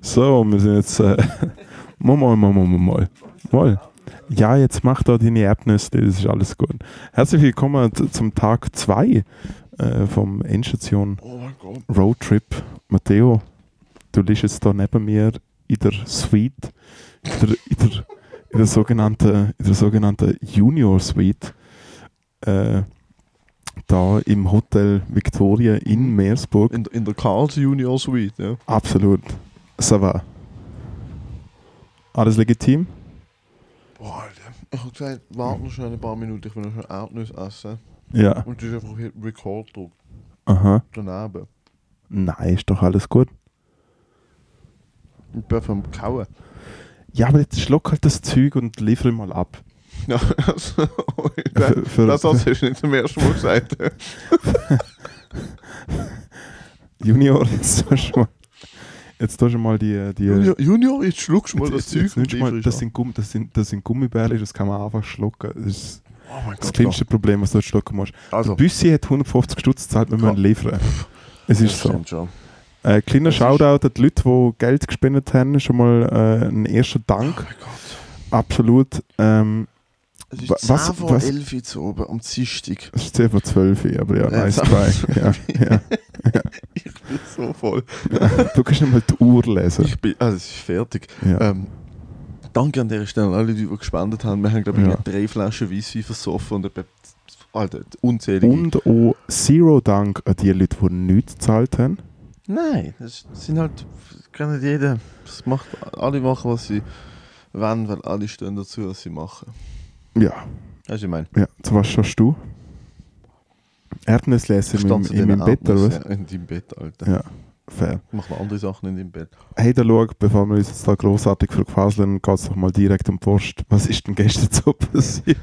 So, wir sind jetzt. Äh, mal, mal, mal, mal, mal. mal. Ja, jetzt mach da deine Erdnüsse, das ist alles gut. Herzlich willkommen zum Tag 2 äh, vom Endstation Oh. Roadtrip. Matteo, du liegst jetzt da neben mir in der Suite, in der, in der, in der, sogenannten, in der sogenannten Junior Suite. Äh, da im Hotel Victoria in Meersburg. In, in der Carls Junior Suite, ja. Absolut. Ça va. Alles legitim? Boah, Alter. Ich hab gesagt, warte noch schnell ein paar Minuten, ich will noch schnell Erdnüsse essen. Ja. Und du hast einfach hier Record gedrückt. Aha. Daneben. Nein, ist doch alles gut. Ich bin vom Kauen. Ja, aber jetzt schluck halt das Zeug und liefere mal ab. Ja, also, Für- für- das hast du nicht zum ersten Mal gesagt. Junior, jetzt tust du mal, jetzt tust du mal die... die Junior, Junior, jetzt schluckst du mal jetzt, das jetzt, jetzt Zeug du mal, das, sind Gumm, das, sind, das sind Gummibärchen, das kann man einfach schlucken. Das ist Oh mein das Gott. kleinste Problem, was du dort schlucken musst. Also, Der Büssi hat 150 Stutz gezahlt, wir müssen liefern. Es ist das so. stimmt schon. Äh, kleiner Das Shoutout an die Leute, die Geld gespendet haben. Schon mal äh, ein erster Oh Dank. mein Gott. Absolut. Ähm, Es ist was- 10 vor was- 11 Uhr zu oben, am Dienstag. es ist 10 vor 12 Uhr, aber ja, Ja, nice try. Ja, ja. Ich bin so voll. Du kannst nicht mal die Uhr lesen. Ich bin, also es ist fertig. Ja. Ähm, danke an dieser Stelle an alle, die, die gespendet haben. Wir haben, glaube ich, Ja. drei Flaschen Weisswein versoffen und etwa, Alter, unzählige. Und auch Zero Dank an die Leute, die nichts gezahlt haben. Nein, das sind halt, kann nicht jeder. Das macht, alle machen, was sie wollen, weil alle stehen dazu, was sie machen. Ja, Weißt du, ich meine? ja. Zu was schaust du? Meinem- Stand zu in meinem Bett, oder was? In deinem Bett, Alter. Ja, fair. Mache noch andere Sachen in deinem Bett. Hey, da schau, bevor wir uns jetzt da grossartig verquaseln, geht es doch mal direkt um die Post. Was ist denn gestern so passiert?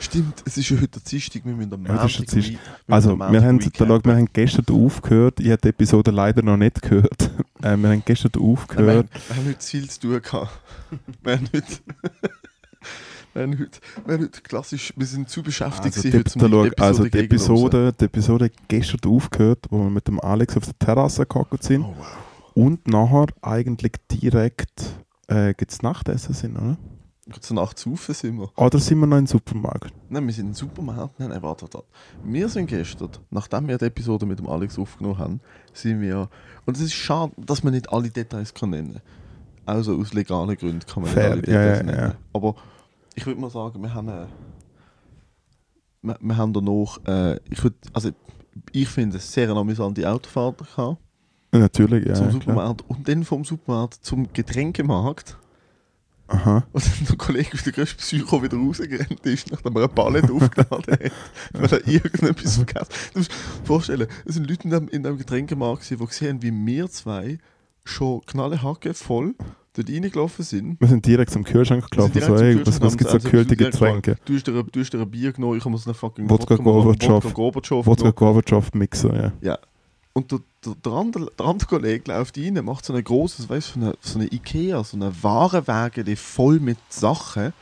Stimmt, es ist ja heute Dienstag, wir müssen am Ja, Montag wir Also, wir haben, da, schau, wir haben gestern aufgehört. Ich habe die Episode leider noch nicht gehört. äh, wir haben gestern Nein, wir, aufgehört. haben, wir haben heute zu viel zu tun gehabt. wir haben heute... Wir haben, heute, heute klassisch, wir sind zu beschäftigt Also, heute, um schau, also die Episode, die Episode gestern aufgehört, wo wir mit dem Alex auf der Terrasse gehockt sind. Oh, wow. Und nachher eigentlich direkt äh, es Nachtessen sind, oder? Zur Nacht saufen sind wir. Oder sind wir noch im Supermarkt? Nein, wir sind im Supermarkt. Nein, nein, warte, warte. Wir sind gestern, nachdem wir die Episode mit dem Alex aufgenommen haben, sind wir... Und es ist schade, dass man nicht alle Details kann nennen kann. Also aus legalen Gründen kann man Fair, nicht alle ja, Details ja, nennen. ja. Aber ich würde mal sagen, wir haben... Äh, wir, wir haben danach... Äh, ich würd, also ich finde es sehr amüsante Autofahrt gehabt. Natürlich, ja. zum klar. Supermarkt und dann vom Supermarkt zum Getränkemarkt. Aha. Und dann der Kollege der größten Psycho wieder rausgerannt ist, nachdem er eine Palette aufgeladen hat, weil er irgendetwas vergessen Du musst dir vorstellen, es sind Leute in dem, in dem Getränkemarkt, die gesehen haben, wie wir zwei schon knallehacke voll dort reingelaufen sind. Wir sind direkt zum Kühlschrank gelaufen. So, direkt zum ey, was, was gibt es direkt gefragt, Getränke? Du hast dir, ein- du hast dir ein Bier genommen, ich muss eine fucking Wodka Gorbatschow. Wodka Gorbatschow Mixer, ja. Ja. Und der, der, der, andere, der andere Kollege läuft rein, macht so ein großes, weißt du, so eine, so eine Ikea, so eine Warenwagen, voll mit Sachen,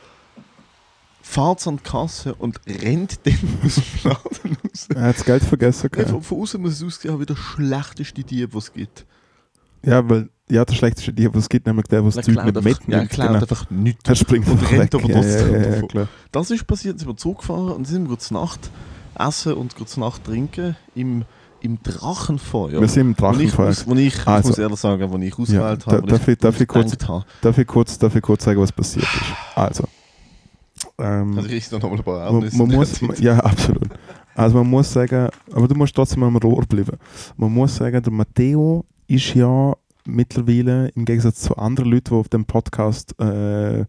fährt an die Kasse und rennt dann aus dem Laden raus. Er hat das Geld vergessen. Ja. gell? Von, von außen muss es aussehen wie der schlechteste Dieb, was es gibt. Ja, weil ja, der schlechteste Dieb, es gibt, nämlich der, der das Zeug nicht einfach, ja, er mitnimmt. klaut genau. einfach nichts. Er springt und rennt aber ja, trotzdem ja, ja, klar. Das ist passiert, sind wir zurückgefahren und sind zur Nacht essen und zur Nacht trinken im, im Drachenfeuer. Wir sind im Drachenfeuer. wo ich, ich Also. muss ehrlich sagen, wo ich ausgewählt habe, darf ich- darf ich kurz- Darf ich, kurz, darf ich kurz sagen, was passiert ist? Also. Ähm, also ich da nochmal ein paar man, Erdnüsse man in muss, ja, absolut. Also man muss sagen, aber du musst trotzdem am Rohr bleiben. Man muss sagen, der Matteo ist ja mittlerweile im Gegensatz zu anderen Leuten, die auf dem Podcast äh, äh,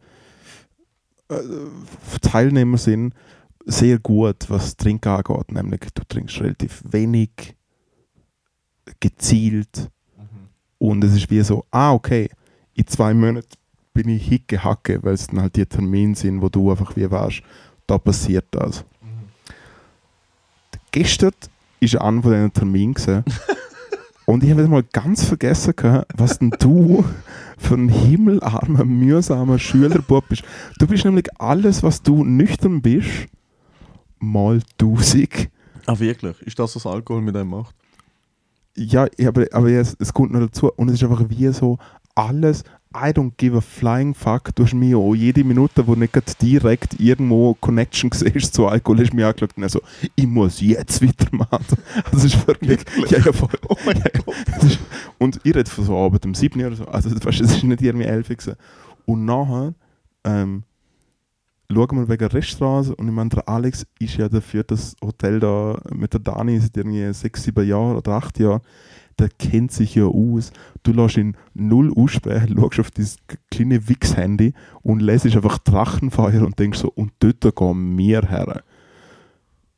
Teilnehmer sind, sehr gut, was Trinken angeht. Nämlich, du trinkst relativ wenig, gezielt und es ist wie so, ah, okay, in zwei Monaten bin ich hicke hacke, weil es dann halt die Termine sind, wo du einfach wie weißt, da passiert das. Gestern war einer von diesen Terminen. Und ich habe wieder mal ganz vergessen, gehabt, was denn du für ein himmelarmer, mühsamer Schülerbub bist. Du bist nämlich alles, was du nüchtern bist, mal tausend. Ah, wirklich? Ist das, was Alkohol mit einem macht? Ja, aber, aber es, es kommt noch dazu. Und es ist einfach wie so alles. I don't give a flying fuck. Du hast mir auch jede Minute, wo nicht direkt irgendwo Connection siehst zu Alkohol, du mir angeschaut und so, ich muss jetzt weitermachen. Das ist wirklich. Ja, ja, voll. Oh mein. Gott. Ist- Und ich rede von so Abend um 7 Uhr oder so. Also, das, weißt, das ist nicht irgendwie 11 Uhr. Und nachher ähm, schauen wir wegen Restaurants und ich meine, der Alex ist ja dafür das Hotel da mit der Dani seit irgendwie 6, 7 Jahren oder 8 Jahren. Der kennt sich ja aus. Du lässt ihn null aussprechen, schaust auf dieses kleine Wix-Handy und lässt einfach Drachenfeuer und denkst so, und dort gehen wir her.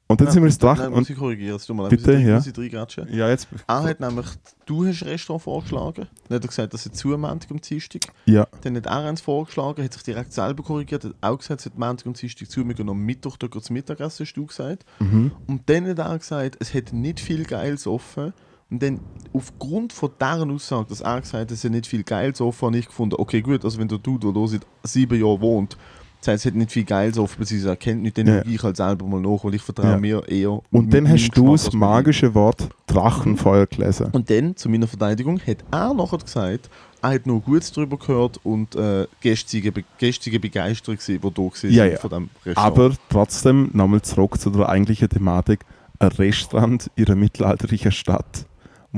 Und dann sind wir ins Nein, Drachen. muss Und, ich korrigieren, es tut mir leid, Bitte, muss ja. muss ich ja, jetzt. Er hat nämlich, du hast ein Restaurant vorgeschlagen. Dann hat er gesagt, dass er zu am Montag und Dienstag. Ja, Dann hat er eins vorgeschlagen, hat sich direkt selber korrigiert, hat auch gesagt, es hat Montag und Dienstag zu, wir gehen am Mittwoch da zum Mittagessen, hast du gesagt. mhm. Und dann hat er gesagt, es hätte nicht viel Geiles offen. Und dann aufgrund von deren Aussage, dass er gesagt hat, es hätte nicht viel Geiles offen, habe ich gefunden, okay gut, also wenn der Dude, der seit sieben Jahren wohnt, sagt, es hätte nicht viel Geiles offen, beziehungsweise er kennt nicht, dann Ja. ich halt selber mal nach, weil ich vertraue Ja. mir eher. Und mit dann hast du das magische Wort Drachenfeuer gelesen. und dann, zu meiner Verteidigung, hat er nachher gesagt, er hat nur Gutes darüber gehört und äh, gestrige, Be- gestrige Begeisterung die da war Ja, ja. von dem Restaurant. Aber trotzdem, nochmal zurück zu der eigentlichen Thematik, ein Restaurant in einer mittelalterlichen Stadt,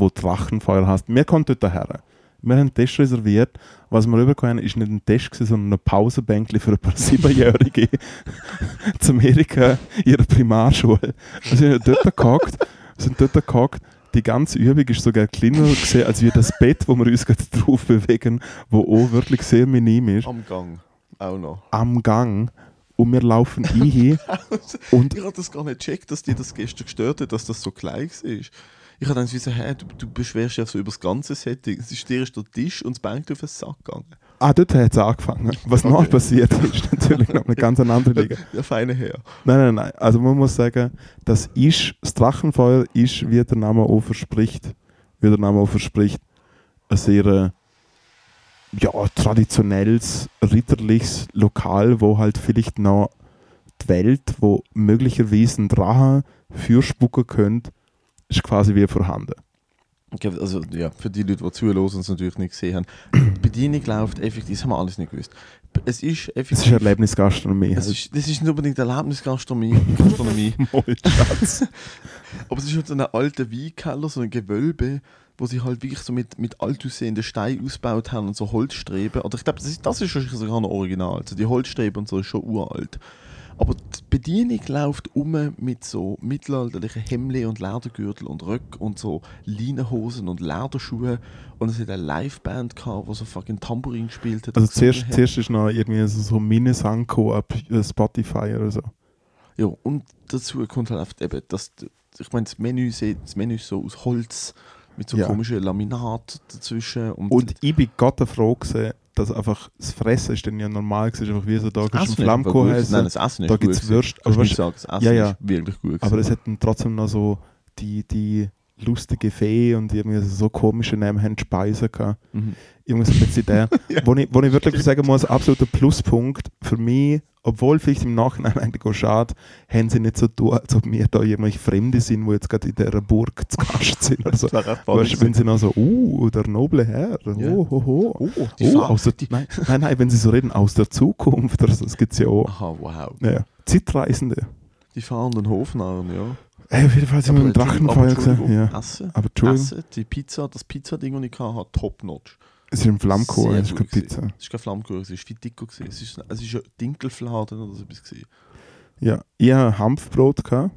wo Drachenfeuer hast. Wir kommen dort her. Wir haben einen Tisch reserviert. Was wir rübergekommen ist nicht ein Tisch, sondern ein Pausenbänkchen für ein paar Siebenjährige zu Amerika in ihrer Primarschule. Wir sind dort gehockt, sind dort gehockt. Die ganze Übung ist sogar kleiner gesehen, als wir das Bett, wo wir uns gerade drauf bewegen, wo auch wirklich sehr minim ist Am Gang. Auch noch. am Gang und wir laufen ein und Ich habe das gar nicht gecheckt, dass dir das gestern gestört hat, dass das so klein war. Ich habe dann so, hä, du, du beschwerst dich ja so über das ganze Setting. Es ist dir ist der Tisch und das Bänk auf den Sack gegangen. ah, dort hat es angefangen. Was noch Okay. passiert ist, natürlich noch eine ganz andere Liga. Der feine Herr. Nein, nein, nein. Also man muss sagen, das ist, das Drachenfeuer ist, wie der Name auch verspricht, wie der Name auch verspricht, ein sehr äh, ja, traditionelles, ritterliches Lokal, wo halt vielleicht noch die Welt, wo möglicherweise ein Drache fürspucken könnte, ist quasi wie vorhanden. Also ja, für die Leute, die zuhören und es natürlich nicht gesehen haben. Die Bedienung läuft effektiv, das haben wir alles nicht gewusst. Es ist Es effektiv... ist Erlebnisgastronomie. es ist, das ist nicht unbedingt Erlebnisgastronomie, Gastronomie, Moll, Schatz. aber es ist halt so ein alter Weinkeller, so ein Gewölbe, wo sie halt wirklich so mit, mit alt aussehenden Steinen ausgebaut haben und so Holzstreben. Oder ich glaube, das ist, das ist wahrscheinlich sogar noch original. Also die Holzstreben und so ist schon uralt. Aber die Bedienung läuft um mit so mittelalterlichen Hemden und Ledergürtel und Röck und so Leinenhosen und Lederschuhe. Und es hat eine Liveband gehabt, die so fucking Tambourin gespielt hat. Also zuerst, hat. zuerst ist noch irgendwie so, so Mini-Sanko ab Spotify oder so. Ja, und dazu kommt halt oft eben, dass, ich meine, das Menü, das Menü ist so aus Holz, mit so Ja. komischen Laminat dazwischen. Und, Und ich bin Gott froh gewesen, dass einfach das Fressen ist dann ja normal gewesen, einfach wie so da einfach gut. Flammkuchen Nein, das Essen ist da gibt es. Würst. Kannst Aber, weißt, sagen, das Essen Ja, ja. ist wirklich gut. aber es hätten trotzdem noch so die, die lustige Fee und irgendwie so komische Namen haben Speisen gehabt. Mhm. Irgendwas bisschen der. Ja. wo, ich, wo ich wirklich sagen muss, absoluter Pluspunkt für mich, obwohl vielleicht im Nachhinein eigentlich auch schade, haben sie nicht so tun, als ob wir da irgendwelche Fremde sind, die jetzt gerade in dieser Burg zu Gast sind oder so. Weißt, wenn sie noch so, uh, der noble Herr, Ja. oh, ho, ho. Oh, die Oh, Farbe. aus der, nein, nein, nein, wenn sie so reden, aus der Zukunft, das, das gibt es ja auch. Aha, wow. Ja. Zeitreisende. Die fahrenden Hofnarren, ja. Ey, auf jeden Fall sind wir im Drachenfeuer gesehen. Ja. Essen. Aber Essen, die Pizza, das Pizzading, das ich hatte, top-notch. Es ist im Flammkuchen, es ist keine gewesen. Pizza. Es ist kein Flammkuchen, es ist viel dicker. Gewesen. Es ist, es ist ein Dinkelfladen oder so etwas. Gewesen. Ja, ich hatte Hanfbrot. Gehabt.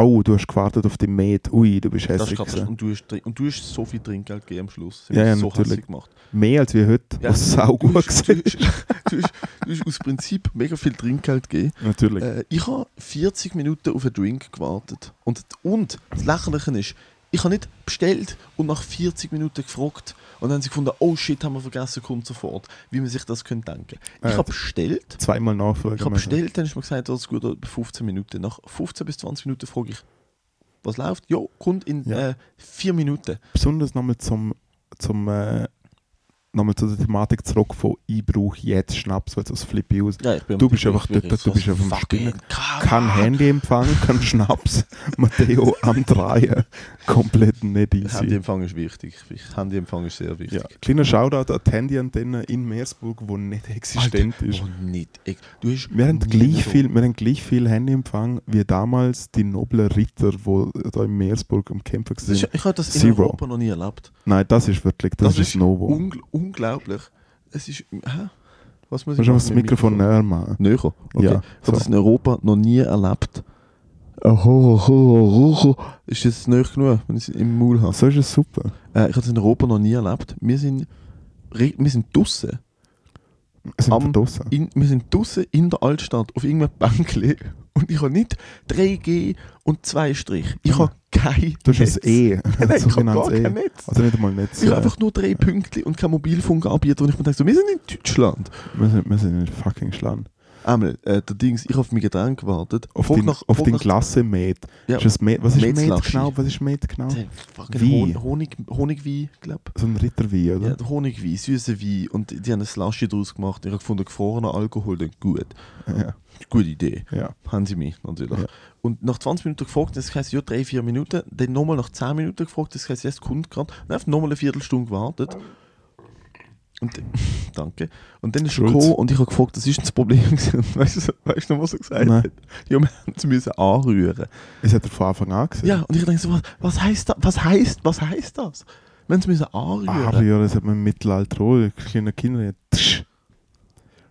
Oh, du hast gewartet auf die Met. Ui, du bist hässlich. Und du, hast, und du hast so viel Trinkgeld gegeben am Schluss. Sie Ja, ja, so natürlich. gemacht. Mehr als wir heute, Ja, was sau Du gut hast, du, du, du hast aus Prinzip mega viel Trinkgeld gegeben. Natürlich. Äh, ich habe 40 Minuten auf einen Drink gewartet. Und, und das Lächerliche ist, ich habe nicht bestellt und nach 40 Minuten gefragt. Und dann haben sie gefunden, oh shit, haben wir vergessen, kommt sofort. Wie man sich das könnte denken. Ich Äh, habe bestellt. Zweimal nachfragen. Ich habe bestellt, dann ist mir gesagt, das ist gut, etwa 15 Minuten. Nach 15 bis 20 Minuten frage ich, was läuft? Ja, kommt in Ja. äh, 4 Minuten. Besonders nochmal zum, zum äh, nochmal zu der Thematik zurück von ich brauche jetzt Schnaps, weil sonst flippe ich aus. Ja, ich bin Du bist einfach dort, du bist auf dem Spinnen. Kein Handyempfang, kein Schnaps. Matteo am Dreien. Komplett nicht easy. Handyempfang ist wichtig. Handyempfang ist sehr wichtig. Ja, kleiner Shoutout an die Handyantenne in Meersburg, die nicht existent Alter, ist. Oh, nicht. Ich- Du hast Wir haben, gleich so- viel, wir haben gleich viel Handyempfang wie damals die noblen Ritter, die da in Meersburg am Kämpfen waren. ich habe das in Zero. Europa noch nie erlebt. Nein, das ist wirklich, das, Das ist ist Novo. Ungl unglaublich. Es ist. Hä? Was muss ich das machen dem Mikrofon näher machen. Näher. Okay. Ja, ich habe das in Europa noch nie erlebt. Ist das nicht genug, wenn ich es im Maul habe? So ist es super. Äh, ich habe das in Europa noch nie erlebt. Wir sind, wir sind draussen. Es sind Am- verdrossen. In, wir sind draussen in der Altstadt auf irgendeinem Bänkli und ich habe nicht 3G und 2 Strich. Ich Ja. habe kein Du hast Netz. ein E. Nein, ich habe gar sogenanntes kein E. Netz. Also nicht einmal Netz. Ich habe einfach nur drei Pünktchen und kein Mobilfunkanbieter und ich mir denke so, wir sind in Deutschland. wir, sind, wir sind in fucking Schland. Einmal, äh, der Dings, ich habe auf mein Getränk gewartet. Auf den, nach- auf den nach- Klasse Met. Ja, Ist das Met was ist Met genau? Was ist Met genau? Wein. Hon Honig, Honigwein, glaube So ein Ritterwein, oder? Ja, Honigwein, süßer Wein. Und die haben ein Slushy draus gemacht. Ich habe gefunden, gefrorener Alkohol, dann gut. Ja. Gute Idee. ja. Haben sie mich natürlich. Ja. Und nach 20 Minuten gefragt, das heisst ja 3-4 Minuten. Dann nochmal nach 10 Minuten gefragt, das heisst jetzt kommt gerade. Dann einfach nochmal eine Viertelstunde gewartet. Und danke. Und dann ist er Schulz. gekommen und ich habe gefragt, das ist denn das Problem. weißt du, weißt du noch, was er gesagt Nein. hat? Ja, wir haben es müssen anrühren. Es hat er von Anfang an gesehen. Ja, und ich denke so, was, was heißt das? Was heißt, was heißt das? Wir haben es müssen anrühren. Ja, das hat man im Mittelalter auch. Kleine Kinder. ja, tsch.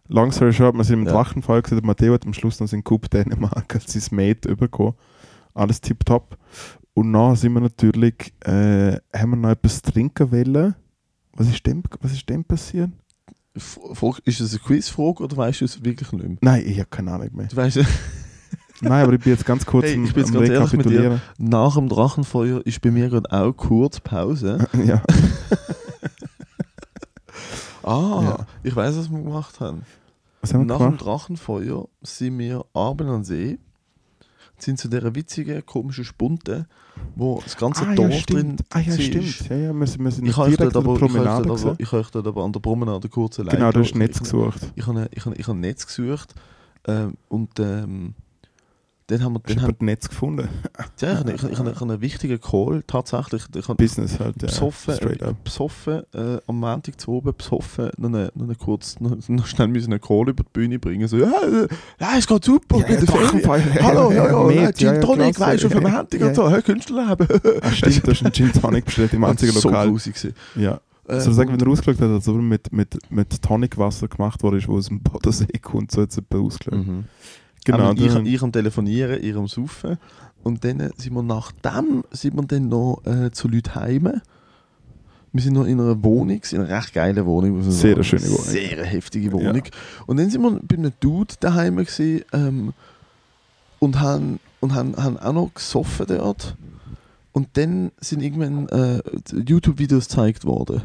Long story short, wir sind im Ja. Drachenfall gesehen. Matteo hat am Schluss noch seinen Cup Dänemark als sein Mate bekommen. Alles tipptopp. Und dann sind wir natürlich, äh, haben wir noch etwas trinken wollen. Was ist dem, was ist dem passiert? Ist das eine Quizfrage oder weißt du es wirklich nicht mehr? Nein, ich habe keine Ahnung mehr. Du weißt, Nein, aber ich bin jetzt ganz kurz Hey, am, ich bin jetzt am ganz ehrlich mit dir. Rekapitulieren. nach dem Drachenfeuer ist bei mir gerade auch kurz Pause. ja. Ah, Ja. ich weiß, was wir gemacht haben. Was haben wir Nach dem gemacht? Drachenfeuer sind wir abends an See, sind zu dieser witzigen, komischen Spunte, wo das ganze Ah, ja, Dorf drin stimmt. Ah, ja, stimmt. Ja, ja, wir sind, wir sind Ich direkt an aber, der Promenade ich habe euch dort aber an der Promenade kurz allein Genau, du hast gelassen. Netz gesucht. Ich habe, ich habe, ich habe Netz gesucht ähm, und ähm, dann haben wir, dann haben, Netz gefunden? ja, ich, habe, ich, habe, ich habe einen wichtigen Call tatsächlich. Ich habe Business halt, ja. besoffen, Straight äh, up. besoffen äh, am Montag zu oben, besoffen, noch, eine, noch, eine kurz, noch, noch schnell müssen einen Call über die Bühne bringen. So, ja, äh, ja es geht super. Ja, Ferien. Drachenfeuer. Hallo, ja, ja, ja, Gin ja, Tonic, weißt du, für Ja, Montag ja. und so, hey, Künstlerleben. Ah, stimmt, du hast einen Gin Tonic bestellt im einzigen so Lokal. grusig gewesen. Ja. Äh, Soll ich sagen, wenn er ausgeschaut hat, als ob er mit, mit, mit Tonicwasser gemacht wurde, wo aus dem Bodensee kommt, so jemand ausgeschaut. Mhm. Genau. Ich, ich am Telefonieren, ihr am Saufen. Und dann sind wir nach dem sind wir dann noch äh, zu Leuten heim. Wir sind noch in einer Wohnung, in einer recht geilen Wohnung. Sehr sagen. schöne Wohnung. Sehr heftige Wohnung. Und dann sind wir bei einem Dude daheim gewesen, ähm, und haben, und haben, haben auch noch gesoffen dort. Und dann sind irgendwann äh, YouTube-Videos gezeigt worden.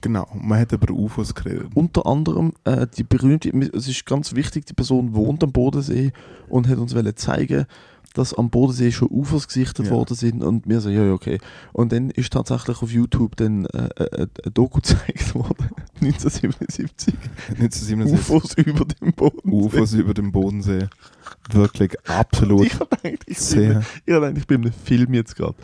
Genau. Man hat über UFOs geredet. Unter anderem äh, die berühmte, es ist ganz wichtig, die Person wohnt am Bodensee und hat uns zeigen, dass am Bodensee schon Ufos gesichtet Ja. worden sind und wir so, ja, ja, okay. Und dann ist tatsächlich auf YouTube dann äh, äh, ein Doku gezeigt worden, 1977, 1977. Ufos über dem Bodensee. UFOs über dem Bodensee. Wirklich absolut Ich habe gedacht, ich bin, ich gedacht, ich bin in einem Film jetzt gerade.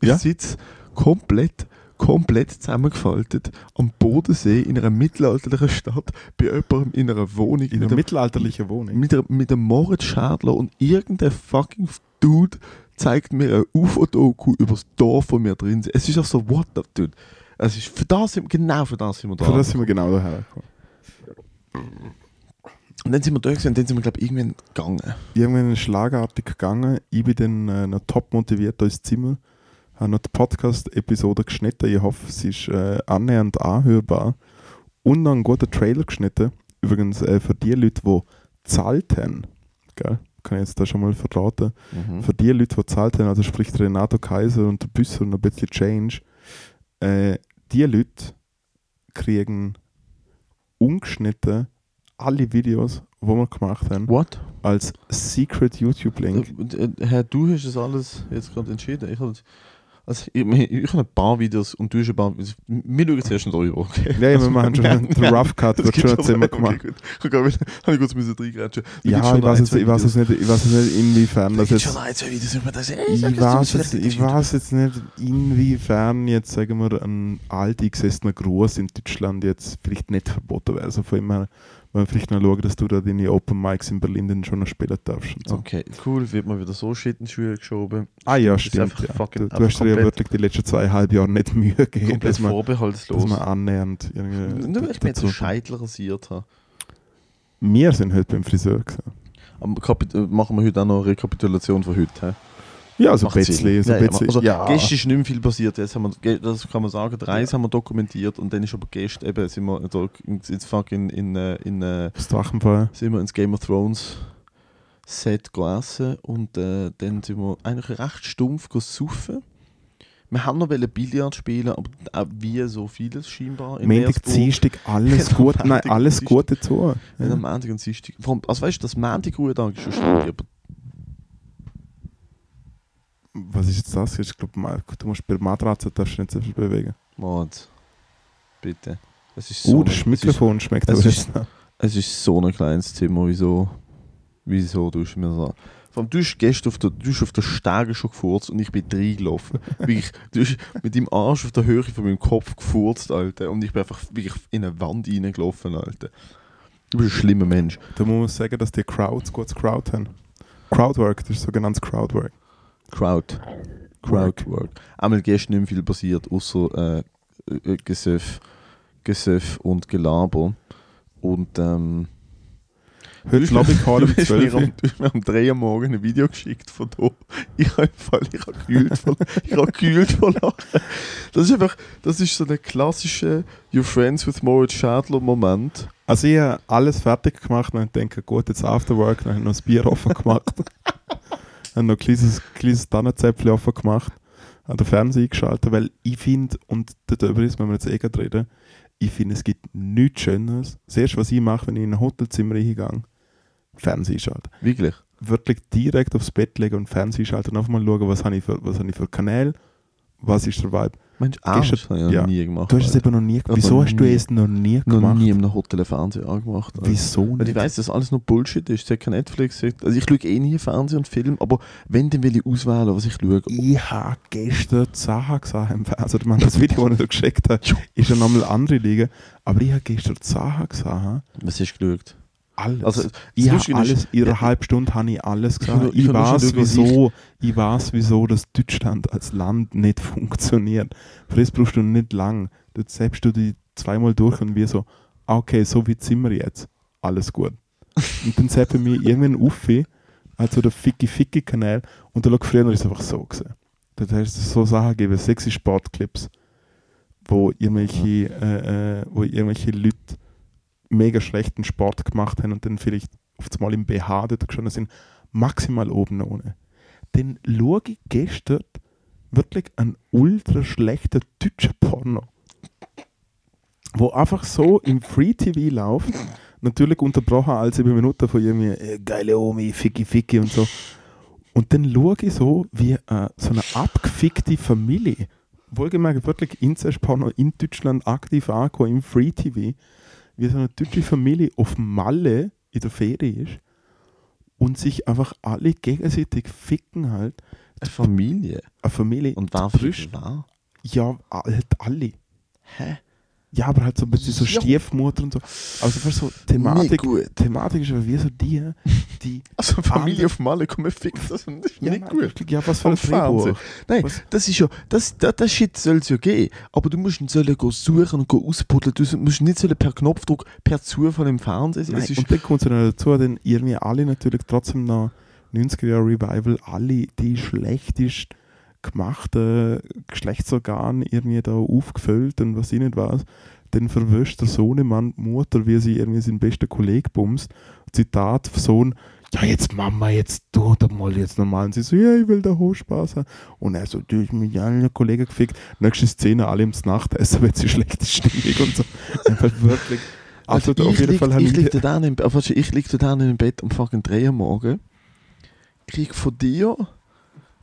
Ich Ja? sitze komplett, komplett zusammengefaltet am Bodensee in einer mittelalterlichen Stadt bei jemandem in einer Wohnung In mit einer einem mittelalterlichen Wohnung. mit, mit dem Moritz Schadler und irgendein fucking Dude zeigt mir ein UFO-Doku über das Dorf, wo wir drin sind. Es ist auch so, what the dude. Es ist, für das sind, genau für das sind wir da. Für das sind wir genau daher gekommen. und dann sind wir da gewesen und dann sind wir, glaube ich, irgendwann gegangen. Irgendwann schlagartig gegangen. Ich bin dann äh, noch top motiviert ins Zimmer. Habe noch die Podcast-Episode geschnitten. Ich hoffe, sie ist äh, annähernd anhörbar. Und noch einen guten Trailer geschnitten. Übrigens äh, für die Leute, die gezahlt haben. Gell? Kann ich jetzt da schon mal verraten. Für die Leute, die gezahlt haben, also sprich Renato Kaiser und der Büsser und ein bisschen Change, äh, die Leute kriegen ungeschnitten alle Videos, die wir gemacht haben, What? als Secret YouTube-Link. Äh, äh, Herr, du hast das alles jetzt gerade entschieden. Ich hab, Also, ich, ich, ich habe ein paar Videos und du hast ein paar Videos. Wir schauen zuerst drüber, okay? Ja, Also, wir machen schon wir- den wir- Rough Cut, wird schon jetzt immer okay, gemacht. gut. Ich habe ich kurz müssen reingrätschen. Ja, ich weiß, ein, jetzt, ich, weiß jetzt nicht, ich weiß nicht, inwiefern Da das jetzt. schon ein, zwei Videos, man das Ich weiß, jetzt, ich weiß jetzt nicht, inwiefern jetzt, sagen wir, ein alteingesessener Gruß in Deutschland jetzt vielleicht nicht verboten wäre. Also von immer, wenn vielleicht noch schauen, dass du da deine Open Mics in Berlin dann schon noch spielen darfst. So. Okay, cool, wird mal wieder so shit in die Schule geschoben. Ah ja, stimmt. Ja. fucking- Du, du hast dir ja wirklich die letzten zweieinhalb Jahre nicht Mühe gegeben, Komplett dass man, vorbehaltslos. dass man annähernd irgendwie Nur weil ich mir jetzt den Scheitel rasiert habe. Wir sind heute beim Friseur gewesen. Aber äh, machen wir heute auch noch eine Rekapitulation von heute. hä? Ja, also Sinn. bisschen. So Ja, ja, also, ja. Gestern ist nicht mehr viel passiert. Jetzt haben wir, das kann man sagen, die Reise haben wir dokumentiert und dann ist aber gestern eben, sind wir da jetzt fucking in, äh, in, äh, das Drachenfeuer. sind wir ins Game of Thrones Set gegessen und äh, dann sind wir eigentlich recht stumpf saufen. Wir haben noch Billard spielen, aber auch wie so vieles scheinbar in Montag. Dienstag, alles gut. Nein, alles Dienstag. gut dazu. Ja. Am Montag und Dienstag. Also weißt du, das Montag Ruhetag ist schon schwierig, aber Was ist jetzt das? Ich glaube, du musst bei der Matratze darfst du nicht so viel bewegen. Mord. Bitte. Es ist so Uh, das ist, Mikrofon schmeckt es ist- es ist so ein kleines Zimmer, wieso? Wieso tust du mir so? Du hast gestern auf der, du auf der Stege schon gefurzt und ich bin reingelaufen. wirklich, du hast mit deinem Arsch auf der Höhe von meinem Kopf gefurzt, Alter. Und ich bin einfach wirklich in eine Wand reingelaufen, Alter. Du bist ein schlimmer Mensch. Da muss man sagen, dass die Crowds gutes Crowd haben. Crowdwork, das ist sogenanntes Crowdwork. Crowd. Crowdwork. Einmal gestern nicht mehr viel passiert, außer äh, äh, Gesöff, Gesöff und Gelaber. Und ähm, Heute Call mir- um du hast mir 12 am- Uhr. Du hast mir am 3 Uhr morgen ein Video geschickt von da. Ich habe ich habe gekühlt von, ich habe gekühlt von Lachen. Das ist einfach, das ist so ein klassischer You're Friends with Moritz Schadler Moment. Also ich habe alles fertig gemacht und denke, gut, jetzt Afterwork, dann habe ich noch das Bier offen gemacht. habe noch ein kleines, kleines Tannenzäpfchen offen gemacht, habe den Fernseher eingeschaltet, weil ich finde, und darüber ist, wenn wir jetzt eh gerade reden, ich finde, es gibt nichts Schöneres. Das erste, was ich mache, wenn ich in ein Hotelzimmer reingehe, Fernseher schalten. Wirklich? Wirklich direkt aufs Bett legen und Fernseher schalten und einfach mal schauen, was habe ich für, was habe ich für Kanäle, was ist der Vibe. Mensch, ah, das habe ich noch ja. nie gemacht. Du hast es eben noch nie Also Wieso hast du nie. es noch nie noch gemacht? nie in einem Hotel einen Fernseher angemacht. Alter. Wieso nicht? ich weiß, dass alles nur Bullshit ist. Es hat kein Netflix. Also ich schaue eh nie Fernsehen und Film, aber wenn, dann will ich auswählen, was ich schaue. Ich habe gestern die Sachen gesehen im Fernsehen. Also, das Video, das ich dir geschickt habe, ist ja nochmal andere liegen. Aber ich habe gestern die Sachen gesehen. Was hast du geschaut? Alles. Also, ich habe alles, in einer halben Stunde habe ich alles Ich nur- ich Ich, schon weiß, wieso, ich weiß, wieso das Deutschland als Land nicht funktioniert. Für das brauchst du nicht lang. Du selbst du die zweimal durch und wir so, ah, okay, so wie sind wir jetzt. Alles gut. und dann zappen mir irgendwann auf, also der Ficky-Ficky-Kanal, und da schau, früher ist es einfach so gewesen. Da hast du so Sachen gegeben, sexy Sportclips, wo irgendwelche, äh, äh, wo irgendwelche Leute mega schlechten Sport gemacht haben und dann vielleicht auf einmal im BH dort gestanden sind, maximal oben ohne. Dann schaue ich gestern wirklich einen ultra schlechten deutschen Porno, wo einfach so im Free TV läuft, natürlich unterbrochen alle sieben Minuten von irgendwie äh, geile Omi, Ficky Ficky und so. Und dann schaue ich so, wie äh, so eine abgefickte Familie, wohlgemerkt wirklich Inzest-Porno in Deutschland aktiv angekommen, im Free TV, wie so eine deutsche Familie auf Malle in der Ferie ist und sich einfach alle gegenseitig ficken halt. Eine Familie. Eine Familie. Und frisch. frisch war? Ja, halt alle. Hä? Ja, aber halt so ein bisschen so Ja. Stiefmutter und so. Also fast so Nicht Thematik. Thematik ist aber wie so die, die Also Familie auf Malle, komm, fick das ist nicht ja, gut. ja, was für ein. Drehbuch. Nein, Was? das ist ja, das, das, das Shit soll es ja geben. Aber du musst ihn sollen go suchen und ausbuddeln. Du musst nicht sollen per Knopfdruck, per Zufall im Fernsehen. Nein, und dann kommt es noch dazu, denn irgendwie alle natürlich trotzdem noch 90er Jahre Revival, alle die schlechtest gemachten Geschlechtsorgane irgendwie da aufgefüllt und was ich nicht weiß, dann verwöscht der Sohnemann die Mutter, wie sie irgendwie seinen besten Kollegen bumst. Zitat, Sohn, ja jetzt Mama, jetzt tu doch mal jetzt normal. Und sie so, ja, ich will da Hochspaß haben. Und er so, du hast mit allen Kollegen gefickt. Nächste Szene, alle ins Nachtessen, wird sie schlechte Stimmung und so. Einfach wirklich. also Also, auf ich jeden lieg, Fall habe ich ich, lieg da im, also ich lieg da dann im Bett am fucking 3 Uhr morgen, krieg von dir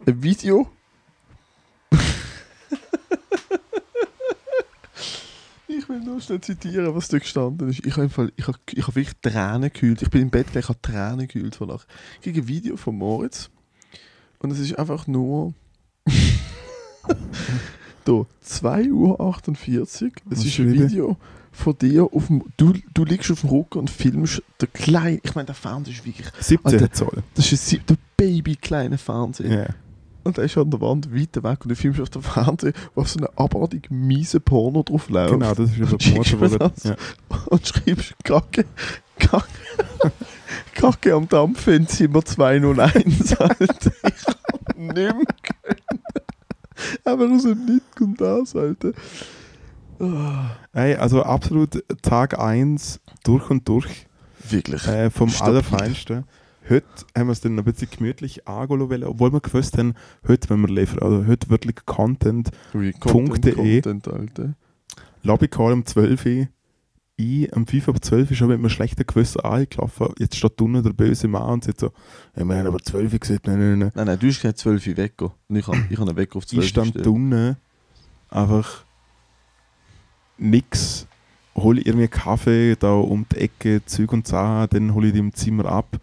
ein Video will nur schnell zitieren, was da gestanden ist. Ich habe ich hab, ich hab wirklich Tränen gekühlt. Ich bin im Bett gelegen, ich habe Tränen von nach. Ich kriege ein Video von Moritz und es ist einfach nur da, 2 Uhr 48. Es ist ein? Video von dir auf dem, du, du liegst auf dem Rücken und filmst den kleinen, ich meine, der Fernseher ist wirklich, 17 Alter. Zoll. das ist ein der baby kleine Fernseher. Ja. Und der ist an der Wand weiter weg und du filmst auf dem Fernseher, wo auf so eine abartig miese Porno drauf läuft. Genau, das ist über wo- das? Ja. Und schreibst Kacke, Kacke, Kacke am Dampf in Zimmer 201, Alter. Ich kann nicht mehr können. Aber aus dem Nichts kommt das, Alter. Ey, also absolut Tag 1 durch und durch wirklich. äh, vom Stabil. Allerfeinsten. Heute haben wir es dann ein bisschen gemütlich angehen wollen, obwohl wir gewusst haben, heute wenn wir liefern, also heute wirklich Content. Ui, Punkt.de. Content, Alter. Lobbycall um 12 Uhr. Ich am 5 ab 12 Uhr schon mit einem schlechten Gewissen angelaufen. Jetzt steht unten der böse Mann und sagt so, ja, wir haben aber 12 Uhr gesagt, nein, nein, nein. Nein, nein, du hast gesagt 12 Uhr weggehen. Und ich habe ich hab einen Wecker auf 12 Ich stand unten, einfach nix. Hole irgendwie Kaffee da um die Ecke, Zeug und Sachen, dann hole ich die im Zimmer ab.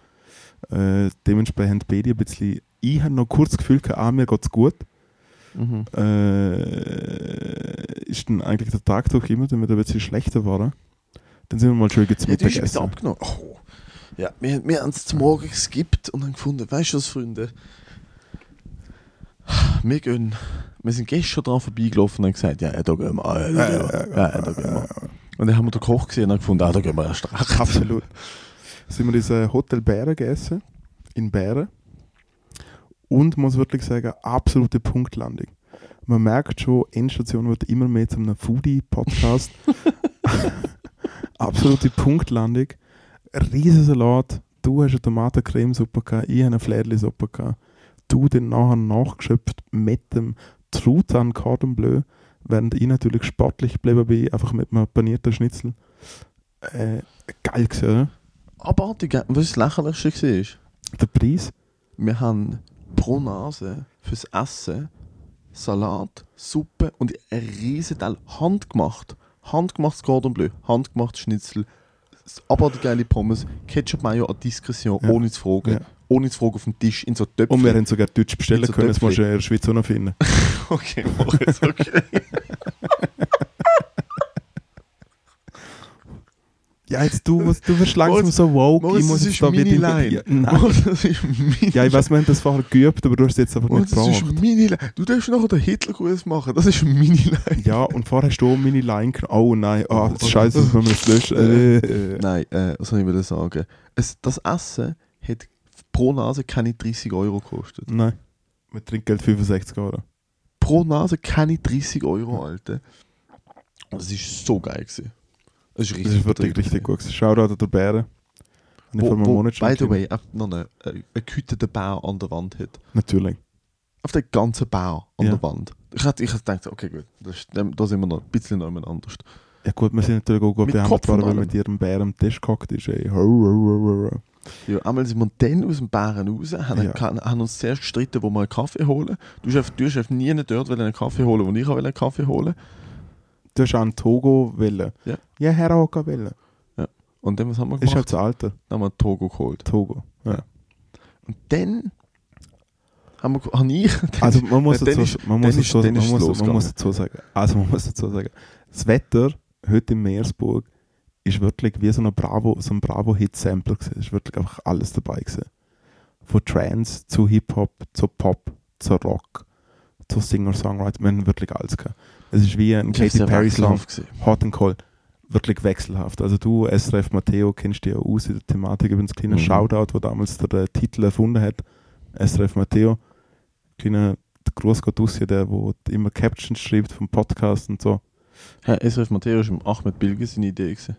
Äh, dementsprechend bin ich ein bisschen. Ich habe noch kurz das Gefühl, gehabt, ah, mir geht's gut. Mhm. Äh, ist dann eigentlich der Tag durch immer, dann wird ein bisschen schlechter geworden. Dann sind wir mal schön Ja, zum hast bitte Mittagessen. abgenommen. Oh. Ja, wir, wir haben es zum Morgen geskippt und haben gefunden, weißt du was, Freunde? Wir gehen, wir sind gestern dran vorbeigelaufen und haben gesagt, ja, ja, da gehen wir, ah, ja, ja, ja, ja, ja, da gehen wir. Und dann haben wir den Koch gesehen und haben gefunden, ah, da gehen wir erst recht. Absolut. Sind wir ins äh, Hotel Bären gegessen, in Bären. Und muss wirklich sagen, absolute Punktlandung. Man merkt schon, Endstation wird immer mehr zu einem Foodie-Podcast. absolute Punktlandung. Riesen Salat. Du hast eine Tomatencremesuppe gehabt, ich habe eine Flädli-Suppe gehabt. Du den nachher nachgeschöpft mit dem Truthahn Cordon Bleu, während ich natürlich sportlich geblieben bin, einfach mit einem panierten Schnitzel. Äh, geil gewesen, oder? Abartig, was das Lächerlichste war? Der Preis? Wir haben pro Nase fürs Essen Salat, Suppe und ein riesen Teil handgemacht. Handgemachtes Cordon Bleu, handgemachtes Schnitzel, abartig geile Pommes, Ketchup Mayo an Diskretion, Ja. ohne zu fragen. Ja. Ohne zu fragen auf dem Tisch in so Töpfen. Und wir haben sogar Deutsch bestellen so können, das musst du Töpfchen. in der Schweiz auch noch finden. Okay, Moritz, okay. Ja, jetzt du, was- du wirst langsam Moritz, so woke, Moritz, ich muss das jetzt da wieder... Ja, nein. Moritz, das ist mini Ja, ich weiß, wir haben das vorher geübt, aber du hast es jetzt einfach nicht Moritz, das ist gebraucht. Mini-Line. Du darfst nachher den Hitlergruß machen, das ist Mini-Line. Ja, und vorher hast du auch meine Line genommen. Oh nein, oh, das ist scheiße, dass wir das löschen. Äh, äh. Nein, äh, was soll ich wieder sagen? Es, das Essen hat pro Nase keine 30 Euro gekostet. Nein. Mit Trinkgeld 65 Euro. Pro Nase keine 30 Euro, Alter. Es ist so geil gewesen. Es ist Das richtig, ist wirklich richtig gut. Shoutout an der Bären. Ich vor Wo, einem wo, Monat schon by the way, einfach noch eine, eine gehüteten Bau an der Wand hat. Natürlich. Auf der ganzen Bau an Ja. der Wand. Ich hätte ich gedacht, okay gut, das da sind wir noch ein bisschen noch anders. Ja gut, wir sind natürlich auch gut und worden, weil mit ihrem Bär am Tisch gehockt ist. Ey. Ho, ho, ho. Ja, einmal sind wir dann aus dem Bären raus, haben, Ja. haben, uns zuerst gestritten, wo wir einen Kaffee holen. Du hast du hast nie dort einen Kaffee holen, wo ich einen Kaffee holen Du hast einen Togo wollen. Ja. Ja, Herr Hocker wollen. Und dann, was haben wir Ist gemacht? halt das Alter. Dann haben wir Togo geholt. Togo. Ja. Und dann haben wir, habe ich... dann Also ist- man muss, dazu, ist- man, muss ist- dazu, ist muss, dazu sagen, also man muss dazu sagen, das Wetter heute in Meersburg ist wirklich wie so ein Bravo, so ein Bravo-Hit-Sampler gewesen. Es ist wirklich einfach alles dabei gewesen. Von Trance zu Hip-Hop, zu Pop, zu Rock, zu Singer-Songwriter, wir haben wirklich alles gehabt. Es ist wie ein Katy wechselhaft gesehen. Hot and Cold. Wirklich wechselhaft. Also du, SRF Matteo, kennst dich ja aus in der Thematik. Übrigens, kleiner Mhm. Shoutout, wo damals der, äh, Titel erfunden hat. SRF Matteo. Kleiner der Gruß geht aus hier, der wo immer Captions schreibt vom Podcast und so. Herr SRF Matteo ist im Ahmed Bilge seine Idee gewesen.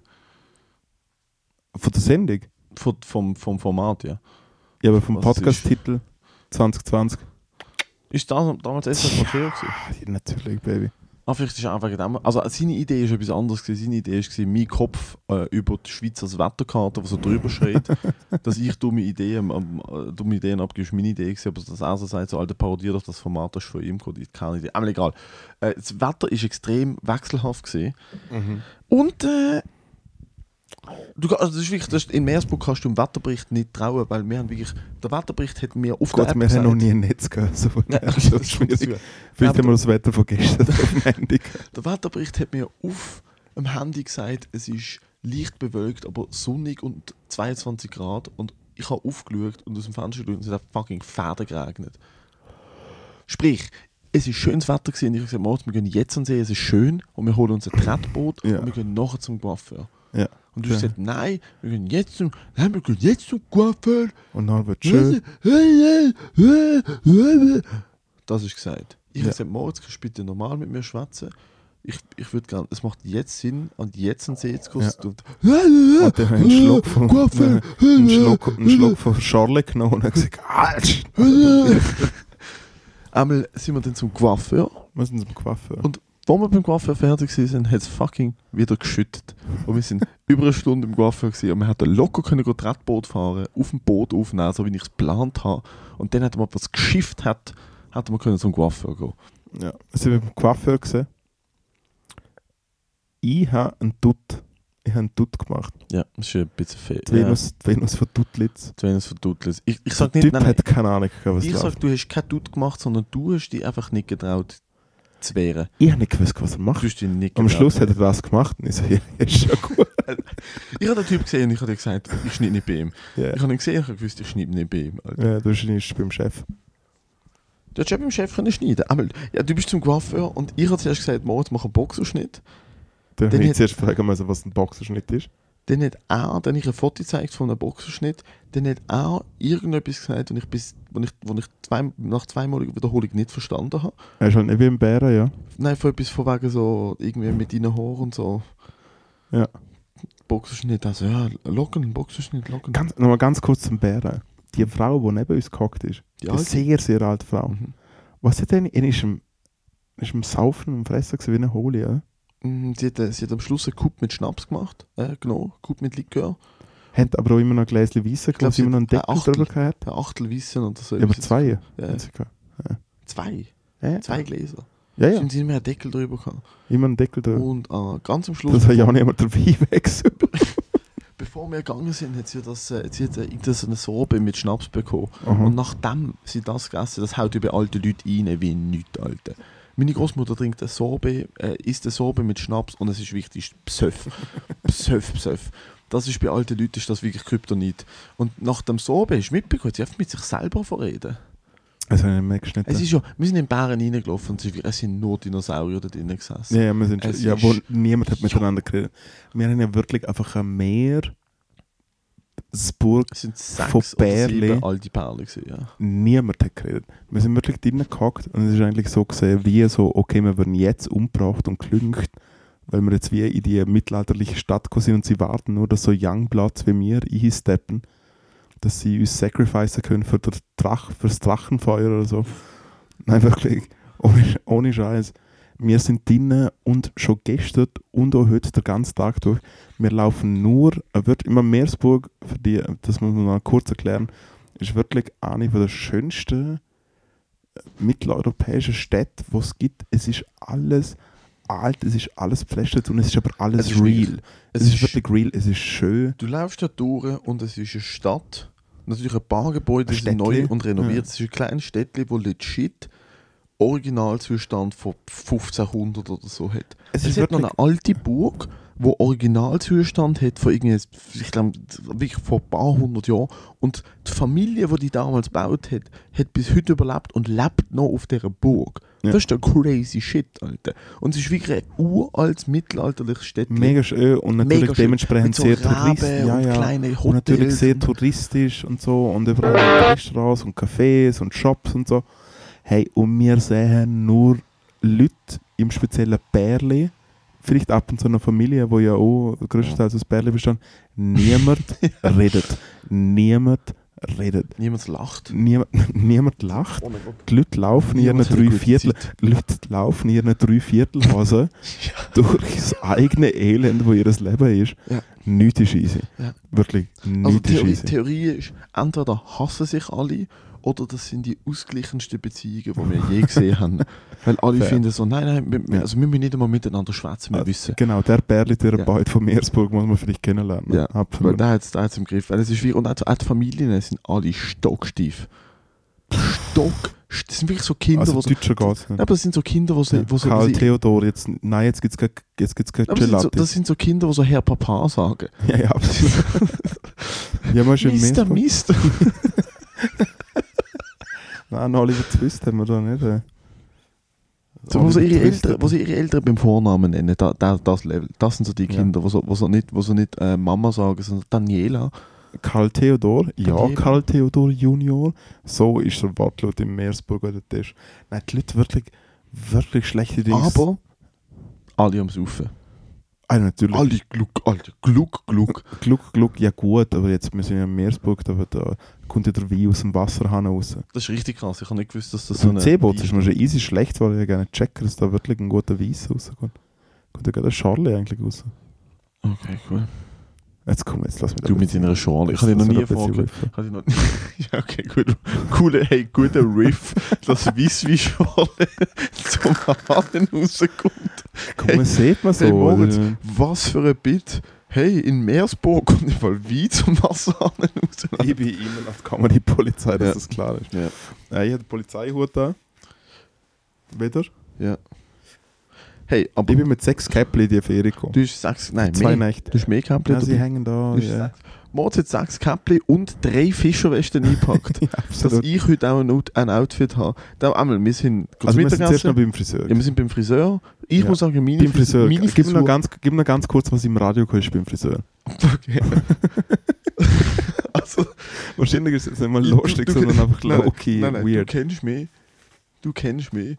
Von der Sendung? Von, vom, vom Format, ja. Ja, aber vom Podcast-Titel 2020. Ist das damals SRF Matteo gewesen? Ja, natürlich, Baby. Ah, vielleicht ist wegen dem. Also seine Idee ist etwas anderes. Gewesen. Seine Idee war, mein Kopf äh, über die Schweiz als Wetterkarte, die so drüber schreit, dass ich dumme Ideen, ähm, äh, dumme Ideen abgebe, ist meine Idee gewesen. Aber dass er so sagt, so, Alter, parodier doch das Format, das ist von ihm gekommen, keine Idee. Aber egal. Äh, das Wetter ist extrem wechselhaft gewesen. Und äh, du, also das ist wirklich, das ist, in Meersburg kannst du dem Wetterbericht nicht trauen, weil wir haben wirklich, der Wetterbericht hat mir auf Gut, der App wir haben noch gesagt- nie ein Netz gehört. So daher das ist schwierig. Vielleicht haben wir das Wetter von gestern auf dem Handy. Der Wetterbericht hat mir auf dem Handy gesagt, es ist leicht bewölkt, aber sonnig und 22 Grad. Und ich habe aufgeschaut und aus dem Fenster geschaut und es hat fucking Fäden geregnet. Sprich, es ist schönes Wetter gewesen. und Ich habe gesagt, wir gehen jetzt an den See, es ist schön und wir holen uns ein Tretboot Ja. und wir gehen nachher zum Coiffeur. Und du hast Ja. gesagt, nein, wir gehen jetzt zum, nein, wir gehen jetzt zum Coiffeur. Und dann wird schön. Das ist gesagt. Ich Ja. habe gesagt, Moritz, kannst du bitte normal mit mir schwätzen? Ich, ich würde gerne, es macht jetzt Sinn, an jetzt einen See. Ja. Und, Und dann einen Schluck von, Coiffeur. einen Schluck, einen Schluck von Charlotte genommen und gesagt, Alter, Einmal sind wir dann zum Coiffeur. wir sind zum Coiffeur. Und Wir beim Coiffeur fertig waren, hat es fucking wieder geschüttet. Und wir sind über eine Stunde im Coiffeur gewesen, und wir hätten locker können Tretboot fahren, auf dem Boot aufnehmen, so wie ich es geplant habe. Und dann hätten wir, was geschifft hat, hätten wir können zum Coiffeur gehen. Ja, wir sind beim Coiffeur gesehen. Ich habe einen Dutt. Ich habe einen Dutt gemacht. Ja, das ist ein bisschen fair. Die Venus, die Venus von Duttlitz. Die Venus von Dudlitz. Ich, ich sag nicht, Typ nein, hat keine Ahnung, was ich läuft. sag, du hast kein Dutt gemacht, sondern du hast dich einfach nicht getraut zu wehren. Ich habe nicht gewusst, was er macht. Am. Schluss hat er das gemacht und ich so, ja, ist schon gut. Ich habe den Typ gesehen und ich habe gesagt, ich schneide nicht bei ihm. Ja, Ich habe ihn gesehen und ich habe gewusst, ich schneide nicht bei ihm. Alter. ja du bist beim Chef. Du hättest ja beim Chef können schneiden Aber ja, du bist zum Coiffeur und ich habe zuerst gesagt, Moritz, mach einen Boxerschnitt. Dann Dann habe ich zuerst fragen müssen, was ein Boxerschnitt ist. Dann hat er, dann ich ein Foto gezeigt von einem Boxerschnitt, dann hat er irgendetwas gesagt, und ich, bis, wo ich, wo ich zwei, nach zweimaliger Wiederholung nicht verstanden habe. Er ist halt nicht wie ein Bären, ja. Nein, von etwas von wegen so, irgendwie mit deinen Haaren und so. Ja. Boxerschnitt, also ja, locken, Boxerschnitt, locken. Ganz, Nochmal ganz kurz zum Bären. Die Frau, die neben uns gehockt ist, Die die sehr, sehr alte Frau. Mhm. Was hat denn? Er ist im, ist im Saufen und Fressen gewesen wie eine Hohle, ja? Mhm, Sie hat, sie hat am Schluss einen Coup mit Schnaps gemacht, äh, genau, Coup mit Likör. Hat aber auch immer noch ein Gläschen Weisse, glaub, glaube ich, immer noch einen hat Deckel Achtel. drüber gehabt. Ein Achtel Wissen oder so. Ja, aber zwei. Ja, hat gehabt. zwei. Ja, Zwei Gläser. ja, ja. Stimmt, sie mehr einen Deckel drüber gehabt. immer einen Deckel drüber. Und äh, ganz am Schluss, Das hat ja auch nicht immer der Wein wechselt. bevor wir gegangen sind, hat sie das, äh, sie hat äh, so eine Sorbe mit Schnaps bekommen. Aha. Und nachdem sie das gegessen das haut über alte Leute rein wie nichts, Alter. Meine Großmutter trinkt eine Sorbe, äh, isst eine Sorbe mit Schnaps und es ist wichtig, Psöff. Psöff, Psöff. Das ist bei alten Leuten ist das wirklich Kryptonit. Und nach dem Sorbe ist mitbekommen, sie mit sich selber verreden. Ich nicht mehr geschnitten. Es ist ja, wir sind in Bären reingelaufen und es sind nur Dinosaurier da drinnen gesessen. ja, ja, wir sind Es schon, ja, wo niemand hat Ja. miteinander geredet. Wir haben ja wirklich einfach ein Meer, das Burg, Es sind sechs Von Bärli. alte gewesen, ja. niemand hat geredet. Wir sind wirklich drinnen gehockt und es ist eigentlich so gesehen, wie so, okay, wir werden jetzt umgebracht und gelüncht, weil wir jetzt wie in die mittelalterliche Stadt sind und sie warten nur, dass so Youngbloods wie wir einsteppen, dass sie uns sacrificen können für, den Drach, das Drachenfeuer oder so. Nein, wirklich, ohne, ohne Scheiß. Wir sind drinnen und schon gestern und auch heute den ganzen Tag durch. Wir laufen nur, wird immer Meersburg, für die, das muss man mal kurz erklären, ist wirklich eine der schönsten mitteleuropäischen Städte, die es gibt. Es ist alles alt, es ist alles pflastert und es ist aber alles Es ist real. wirklich- Es, ist, wirklich real, es ist schön. Du läufst da durch und es ist eine Stadt. Natürlich ein paar Gebäude sind neu und renoviert. Ja. Es ist ein kleines Städtchen, wo legit Originalzustand von 1500 oder so hat. Es Es, ist hat noch eine alte Burg, wo Originalzustand hat von irgendwie, ich glaube, wirklich vor ein paar hundert Jahren. Und die Familie, die die damals gebaut hat, hat bis heute überlebt und lebt noch auf dieser Burg. Ja. Das ist der crazy shit, Alter. Und es ist wirklich ein uraltes mittelalterliches Städtchen. mega schön und natürlich Mega dementsprechend so sehr touristisch. Ja, und ja. Hotels. Und natürlich sehr und- touristisch und so und überall Restaurants und Cafés und Shops und so. Hey, und wir sehen nur Leute, im speziellen Bärli, vielleicht ab und zu eine Familie, die ja auch größtenteils aus Bärli bestand, niemand redet. Niemand redet. Niemand lacht. Niemand, niemand lacht. Oh. Die Leute laufen in ihren drei Viertel, Leute laufen ihren drei Viertelhosen durch das eigene Elend, wo ihr Leben ist. Ja. Nichts ist easy. Ja. Wirklich, Also nichts ist Theorie, easy. Theorie ist, entweder hassen sich alle oder das sind die ausgleichendsten Beziehungen, die wir je gesehen haben. Weil alle Fair. finden so, nein, nein, wir, wir- Ja. also wir müssen nicht einmal miteinander schwätzen, wir Ah, wissen. Genau, der Bärli-Therapeut Ja. von Meersburg muss man vielleicht kennenlernen. Ja, Weil absolut. der hat es im Griff. Weil es ist schwierig. Und auch, die Familien sind alle stockstief. Stock. Das sind wirklich so Kinder, also so, Deutscher geht Nein, aber das sind so Kinder, wo so, Ja. wo so, Karl Theodor, jetzt, nein, jetzt gibt es jetzt gibt's das, sind so, das sind so Kinder, die so Herr Papa sagen. ja, ja, absolut. ja, man ist im Mister Nein, Oliver Twist haben wir da nicht. Äh. So, wo, sie ihre Eltern, wo sie ihre Eltern beim Vornamen nennen, da, da, das Level. Das sind so die Ja. Kinder, wo, so, wo, so nicht, wo so nicht äh, Mama sagen, sondern Daniela. Karl Theodor, ja, Daniela. Karl Theodor Junior. So ist der Wortlaut im Meersburg oder Tisch. Nein, die Leute wirklich, wirklich schlechte Dinge. Aber alle am Saufen. Ah, natürlich. Alle Gluck, alle Gluck, Gluck. Gluck, Gluck, ja gut, aber jetzt, wir sind ja im Meersburg, da, wird, da kommt ja der Wein aus dem Wasserhahn raus. Das ist richtig krass. Ich habe nicht gewusst, dass das So ein. Seeboot ist mir schon easy schlecht, weil ich ja gerne checken, dass da wirklich ein guter Weiss rauskommt. Kommt ja gerade ein Charlie eigentlich raus. Okay, cool. Jetzt komm, jetzt lass mich Du mit deiner Schorle. Ich habe noch nie noch Ja, okay, gut. Cooler, hey, guter Riff, dass weiss wie Schorle zum Haaren rauskommt. Komm, man sieht man so. Hey, Moritz, was für ein Bit. Hey, in Meersburg kommt im Fall Wein zum Wasserhahn raus. ich bin immer noch die Comedy-Polizei, dass Ja. das klar ist. Ja. Äh, ich habe den Polizeihut da. Wieder. Ja. Hey, aber Ich bin mit sechs Käppli in die Ferien gekommen. du hast sechs, nein, Zwei mehr. Nächte. Du hast mehr Käppli Ja, sie dabei. hängen da. Du. Moritz hat sechs Käppli und drei Fischerwesten eingepackt. ja dass ich heute auch ein, Out- ein Outfit habe. Da, einmal, wir sind kurz Also wir sind zuerst noch beim Friseur. Ja, wir sind beim Friseur. Ich Ja. muss sagen, meine, beim Friseur. meine Gib mir, noch Frisur- ganz, gib mir noch ganz kurz, was im Radio ist beim Friseur. Okay. also, Wahrscheinlich ist es nicht mal lustig, du- sondern einfach low-key weird. Du kennst mich. Du kennst mich.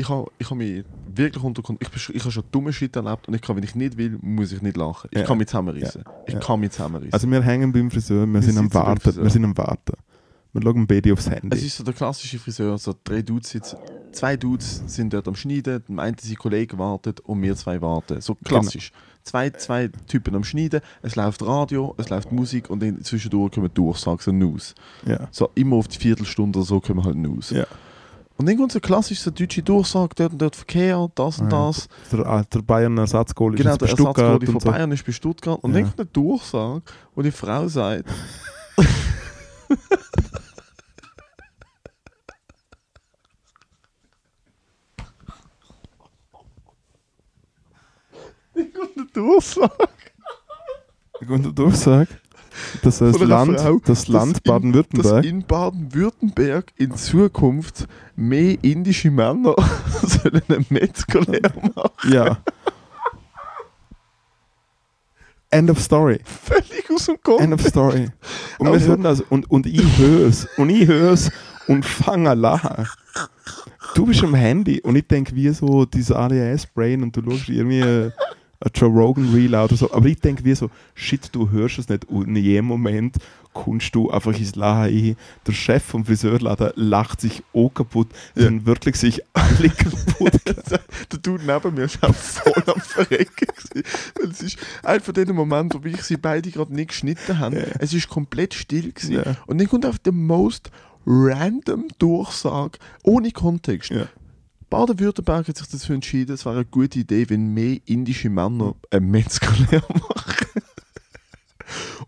Ich habe ich ha mich wirklich unter Kontrolle. Ich, ich habe schon dumme Shit erlebt und ich kann, wenn ich nicht will, muss ich nicht lachen. Ich Ja. kann mich zusammenreißen. Ich Ja. kann mich zusammenreißen. Also wir hängen beim Friseur, wir, Wir sind am Warten. Wir sind am Warten. Wir schauen beide aufs Handy. es ist so der klassische Friseur, so drei Dudes sitzen, zwei Dudes sind dort am Schneiden, der eine sein Kollege wartet und wir zwei warten. So klassisch. Zwei, zwei Typen am Schneiden, es läuft Radio, es läuft Musik und zwischendurch kommen Durchsagen, so News. ja. So immer auf die Viertelstunde oder so kommen halt News. Ja. Und kommt so klassisch so deutsche Durchsage, dort und dort Verkehr, das und Ja. das. Der, ah, der Bayern-Ersatzgoal ist Genau, jetzt bei der Stuttgart Ersatzgoalie von und so. Bayern ist bei Stuttgart. Und Ja. dann kommt eine Durchsage, wo die Frau sagt, dann kommt eine Durchsage der Durchsage, das einer Land, Frau, das Land in- dass Baden-Württemberg in Baden-Württemberg in Zukunft mehr indische Männer sollen eine Metzgerlehre machen. Ja. End of story. Völlig aus dem End Kontext. of story. Und wir Also- hören das und, und ich höre es. Und ich höre es und fange an lachen. Du bist am Handy und ich denke wie so dieses ADHS-Brain und du schaust irgendwie ein Joe Rogan Reel oder so. Aber ich denke wie so, shit, du hörst es nicht. Und in jedem Moment kommst du einfach ins Lachen. Der Chef vom Friseurladen lacht sich auch kaputt. Ja. Dann wirklich sich alle kaputt. Der Dude neben mir war auch voll am Verrecken. Weil es ist einer von den Momenten, wo ich sie beide gerade nicht geschnitten haben. Ja. Es ist komplett still. Gewesen. Ja. Und dann kommt auf der most random Durchsage, ohne Kontext. Ja. Baden-Württemberg hat sich dazu entschieden, es wäre eine gute Idee, wenn mehr indische Männer eine Metzgerlehre machen.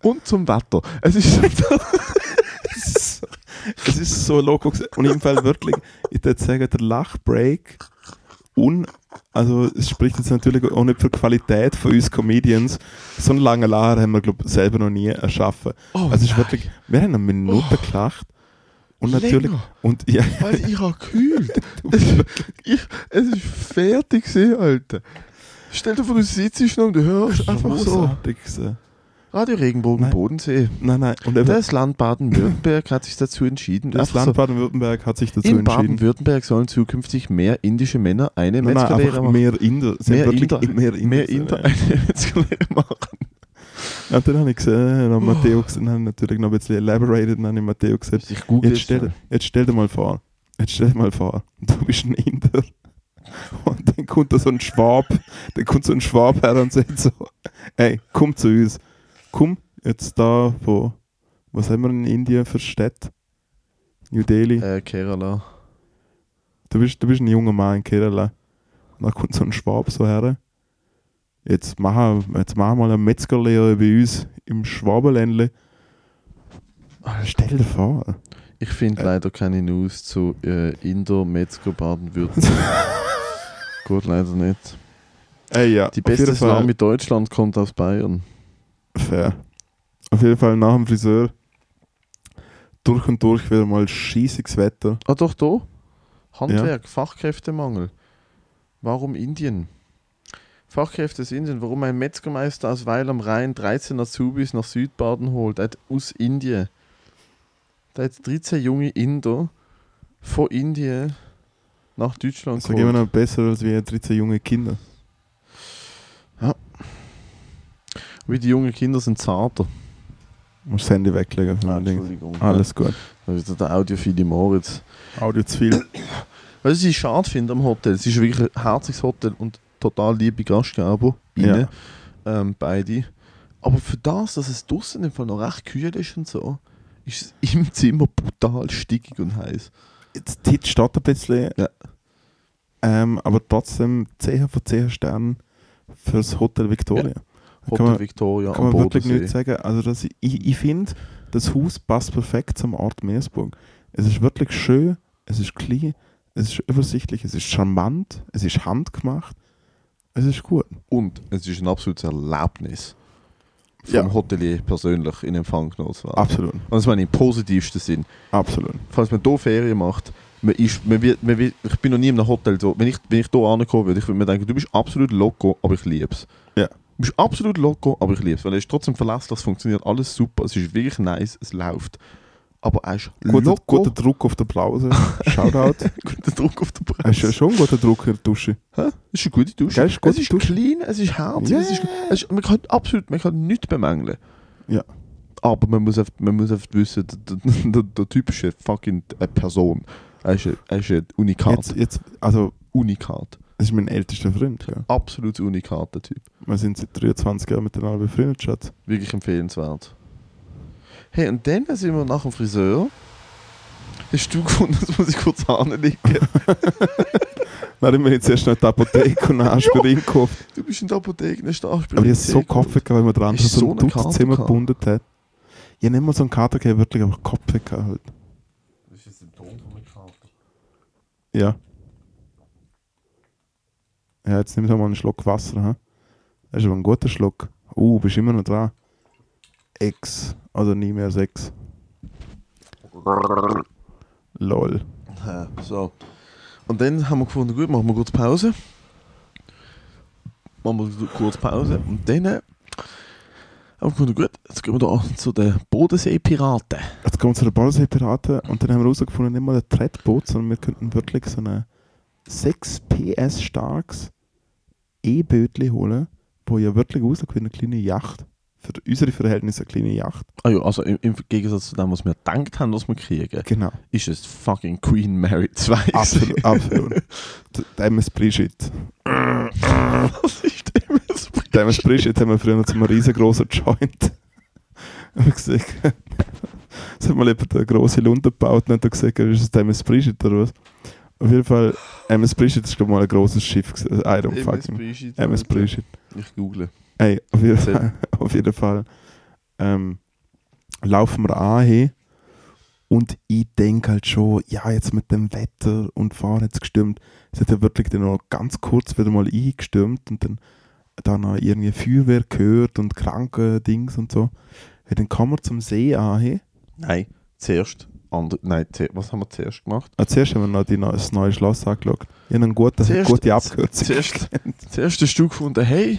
Und zum Wetter. Es ist es ist so loco gewesen. und im Fall wirklich, ich würde sagen, der Lachbreak un, also es spricht jetzt natürlich auch nicht für die Qualität von uns Comedians. So einen langen Lacher haben wir, glaube ich, selber noch nie erschaffen. Oh, also es ist wirklich, wir haben eine Minute gelacht und natürlich, Länger. und ja, Weil ich habe gekühlt. es, ich, es ist fertig gewesen, Alter. Stell dir vor, du sitzt noch und du hörst einfach so. gewesen. Radio Regenbogen Nein. Bodensee. Nein, nein, und Das Land Baden-Württemberg hat sich dazu entschieden. das Land so, Baden-Württemberg hat sich dazu in entschieden. Baden-Württemberg sollen zukünftig mehr indische Männer eine Nein, nein, Metzgerlehre einfach machen. mehr Inder. Mehr Inder, mehr Inder. mehr Inder eine Metzgerlehre machen. Ja, dann habe ich gesehen, dann Matteo gesehen, dann habe ich natürlich noch ein bisschen elaborated, dann habe ich Matteo gesagt, Ich jetzt stell, jetzt stell dir mal vor, jetzt stell dir mal vor, du bist ein Inder und dann kommt da so ein Schwab, dann kommt so ein Schwab her und sagt so, ey, komm zu uns, komm jetzt da von, was haben wir in Indien für Städte? New Delhi. Äh, Kerala. Du bist, du bist ein junger Mann in Kerala. Und dann kommt so ein Schwab so her. Jetzt machen, jetzt machen wir mal eine Metzgerlehre bei uns im Schwabenländle. Stell dir vor. Ich finde Äh. leider keine News zu äh, Indo, Metzger, Baden-Württemberg. Gut, leider nicht. Ey, ja, Die beste Salami Deutschland kommt aus Bayern. Fair. Auf jeden Fall nach dem Friseur durch und durch wieder mal scheißiges Wetter. Ah, doch, da. Handwerk, Fachkräftemangel. Warum Indien? Fachkräfte aus Indien. Warum ein Metzgermeister aus Weil am Rhein 13 Azubis nach Südbaden holt? Hat aus Indien. Da hat 13 junge Inder von Indien nach Deutschland Das ist immer noch besser als wie 13 junge Kinder. Wie die jungen Kinder sind zarter. Du musst das Handy weglegen. Ah. Entschuldigung. Alles gut. Da ist der audiophile Moritz. Audio zu viel. Was ich schade finde am Hotel, es ist wirklich ein herziges Hotel und total liebe Gastgeber. Ja. Ähm, beide. Aber für das, dass es draußen im Fall noch recht kühl ist und so, ist es im Zimmer brutal stickig und heiß. Jetzt die steht ein bisschen. Ja. Ähm, aber trotzdem 10 von 10 Sternen fürs Hotel Victoria. Da Hotel kann man, Victoria kann man wirklich nichts sagen. Also das, ich ich finde, das Haus passt perfekt zum Ort Meersburg. Es ist wirklich schön, es ist klein, es ist übersichtlich, es ist charmant, es ist handgemacht, es ist gut. Und es ist ein absolutes Erlebnis, vom Ja. Hotelier persönlich in Empfang genommen zu werden. Absolut, Und das meine ich im positivsten Sinn. absolut. falls man hier Ferien macht, man ist, man wird, man wird, ich bin noch nie in einem Hotel so, wenn ich, wenn ich hier ankommen würde, ich würde mir denken, du bist absolut loco, aber ich liebe es. Ja. Du bist absolut loco, aber ich liebe es, weil er ist trotzdem verlässlich, es funktioniert alles super, es ist wirklich nice, es läuft. Aber er ist Guter, loco, guter Druck auf der Blase. Shoutout. guter Druck auf der Es Presse. ist schon ein guter Druck in der Dusche. Hä? Es ist eine gute Dusche. Gell, ist es ist Dusche. clean, es ist herzig, Ja. es ist, es ist, man kann absolut, man kann nichts bemängeln. Ja. Aber man muss einfach, man muss einfach wissen, der, der, der, der Typ ist eine fucking eine Person. Er ist ein, er ist ein Unikat. Jetzt, jetzt, also, Unikat. das ist mein ältester Freund. Gell? Absolut Unikat, der Typ. Wir sind seit 23 Jahren miteinander befreundet, Schatz. Wirklich empfehlenswert. Hey, und dann sind wir nach dem Friseur. Hast du gefunden, das muss ich kurz anlegen? Dann haben wir jetzt erst noch in die Apotheke und einen Aspirin gekauft. Du bist in der Apotheke, nicht Aber ich habe so Kopf gehabt, weil andere Ist so so ein Dutzimmer gebunden hat. Ich habe nicht mal so einen Kater gehabt, wirklich einfach Kopf gehabt. Halt. Das ist ein Symptom von einem Kater. Ja. Ja, jetzt nimm doch mal einen Schluck Wasser. He? Das ist aber ein guter Schluck. Uh, bist immer noch dran. X. Oder nie mehr sechs. Lol. Ja, so. Und dann haben wir gefunden, gut, machen wir kurz Pause. Machen wir kurz Pause. Und dann äh, haben wir gefunden, gut, jetzt gehen wir da zu den Bodensee-Piraten. Jetzt kommen wir zu den Bodensee-Piraten und dann haben wir herausgefunden, nicht mal ein Trettboot, sondern wir könnten wirklich so eine 6 PS starkes E-Bötli holen, wo ja wirklich aussieht wie eine kleine Yacht. Für unsere Verhältnisse eine kleine Yacht. Ah ja, also im, im Gegensatz zu dem, was wir gedacht haben, was wir kriegen, Genau. ist es fucking Queen Mary 2. Absolut. absolut. D- Der MS Brigitte. was ist denn das? Der MS Brigitte haben wir früher noch zu einem riesengroßen Joint. Gesagt, es hat mal jemand eine grosse Lunte gebaut und hat gesagt, ist das der MS Brigitte oder was? Auf jeden Fall, MS Brigitte ist glaube ich mal ein grosses Schiff. gewesen. I don't MS fucking. Brigitte. MS Brigitte. Ich google. Ey, auf jeden. Fall, auf jeden Fall ähm, laufen wir an hey, und ich denke halt schon, ja, jetzt mit dem Wetter und Fahren jetzt gestürmt. Es hat ja wirklich dann noch ganz kurz wieder mal eingestürmt und dann da noch irgendwie Feuerwehr gehört und kranke Dings und so. Hey, dann kommen wir zum See an. Hey. Nein, zuerst. Andre, nein, was haben wir zuerst gemacht? Ah, zuerst haben wir noch die, das neue Schloss angeschaut. Ich habe eine gute, Zuerst- gute Abkürzung. Zuerst, zuerst hast du gefunden, hey,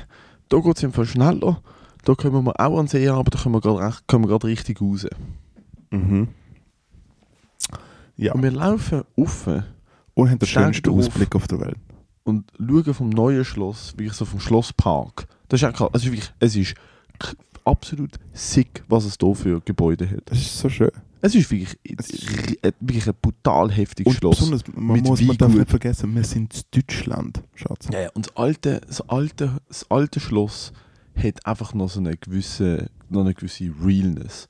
da geht es im Fall schneller. Da können wir auch an See, aber da können wir gerade wir richtig raus. Mhm. Ja, Und wir laufen auf und haben den schönsten. Ausblick auf der Welt. und schauen vom neuen Schloss, wirklich so vom Schlosspark. Das ist auch krass. Also wirklich, es ist absolut sick, was es hier für Gebäude hat. Das ist so schön. Es ist wirklich, wirklich ein brutal heftiges Schloss. besonders, man, Mit muss, man darf nicht vergessen, wir sind in Deutschland, Schatz. Ja, ja, und das alte, das alte, das alte Schloss hat einfach noch so eine gewisse, noch eine gewisse Realness.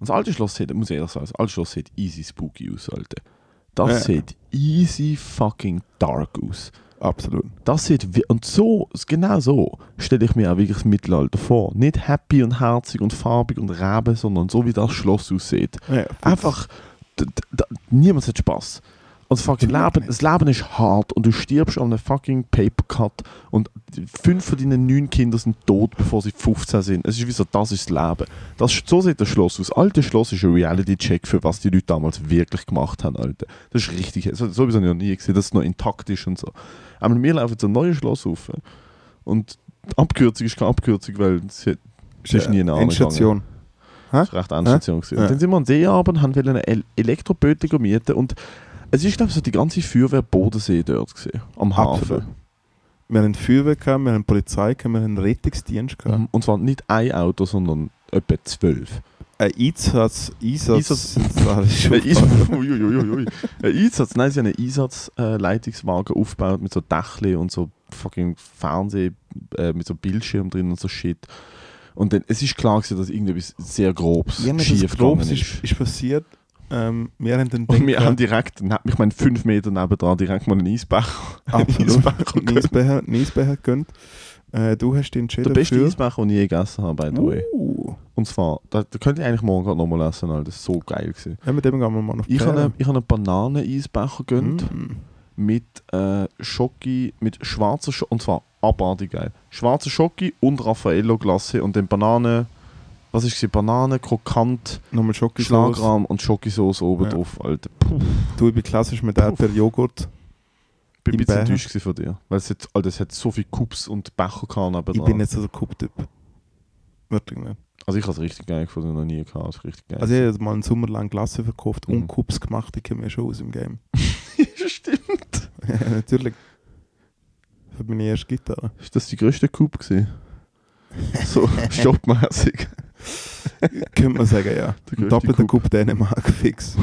Und das alte Schloss hat, muss ich ehrlich sagen, das alte Schloss sieht easy spooky aus, Alter. Das Ja. sieht easy fucking dark aus. Absolut. Das sieht, wie- und so, genau so stelle ich mir auch wirklich das Mittelalter vor. Nicht happy und herzig und farbig und Reben, sondern so wie das Schloss aussieht. Ja, Einfach, niemand hat Spaß. Und das fucking Leben, das Leben ist hart und du stirbst an einem fucking Papercut und fünf von deinen neun Kindern sind tot, bevor sie 15 sind. Es ist wie so, das ist das Leben. Das, so sieht das Schloss aus. Alte Schloss ist ein Reality-Check für was die Leute damals wirklich gemacht haben, Alter. Das ist richtig, so, sowieso habe ich noch nie gesehen, dass es noch intakt ist und so. Aber wir laufen so ein neues Schloss auf und Abkürzung ist keine Abkürzung, weil es ist nie eine Endstation. das war recht Endstation. Ja. Und dann sind wir an See haben wollen eine El Elektroböte mieten und es ist, glaube ich, so die ganze Feuerwehr Bodensee dort gesehen, am Hafen. Absolut. Wir haben Feuerwehr gehabt, wir haben Polizei gehabt, wir haben Rettungsdienst gehabt. Mhm. Und zwar nicht ein Auto, sondern etwa zwölf. Ein Einsatz, Einsatz, Ein Einsatz, nein, sie haben einen Einsatzleitungswagen aufgebaut mit so Dächli und so fucking Fernseh, äh, mit so Bildschirm drin und so Shit. Und dann, es ist klar gewesen, dass irgendetwas sehr grobes Ja, schief das Grobes ist, ist passiert. Ähm, haben den Und wir haben direkt, ich meine, fünf Meter nebendran direkt mal einen Eisbecher. einen Eisbecher gegönnt. Äh, du hast den Der entschieden beste für... Eisbecher, den ich je gegessen habe, by the way. Uh. Und zwar, da, da könnt ihr eigentlich morgen gerade nochmal essen, Alter. das ist so geil gewesen. Ja, mit dem gehen wir mal auf Ich habe einen, habe einen Bananen-Eisbecher gegönnt. Mm. mit äh, Schoki, mit schwarzer Schoki, und zwar abartig geil. Schwarzer Schoki und Raffaello-Glasse und dann Banane, was ist es? Banane, Krokant. Schlagrahm und Schokosauce oben Ja. drauf, Alter. Puh, Du, ich bin klassisch mit Erdbeer-Joghurt. bin ein bisschen enttäuscht von dir. Weil es hat, Alter, es hat so viele Cups und Becher gehabt. Ich bin nicht so der Cup-Typ. Wirklich nicht. Also ich habe es richtig geil gefunden, noch nie gehabt. Es ist richtig geil. Also ich habe jetzt mal einen Sommer lang Glasse verkauft Mhm. und Cups gemacht. Ich kenne mich schon aus im Game. stimmt. ja, natürlich. Für meine erste Gitarre. Ist das die größte Cup gewesen? so stoppmäßig. Könnte man sagen, ja. Der Ein doppelter Coup. Dänemark fix.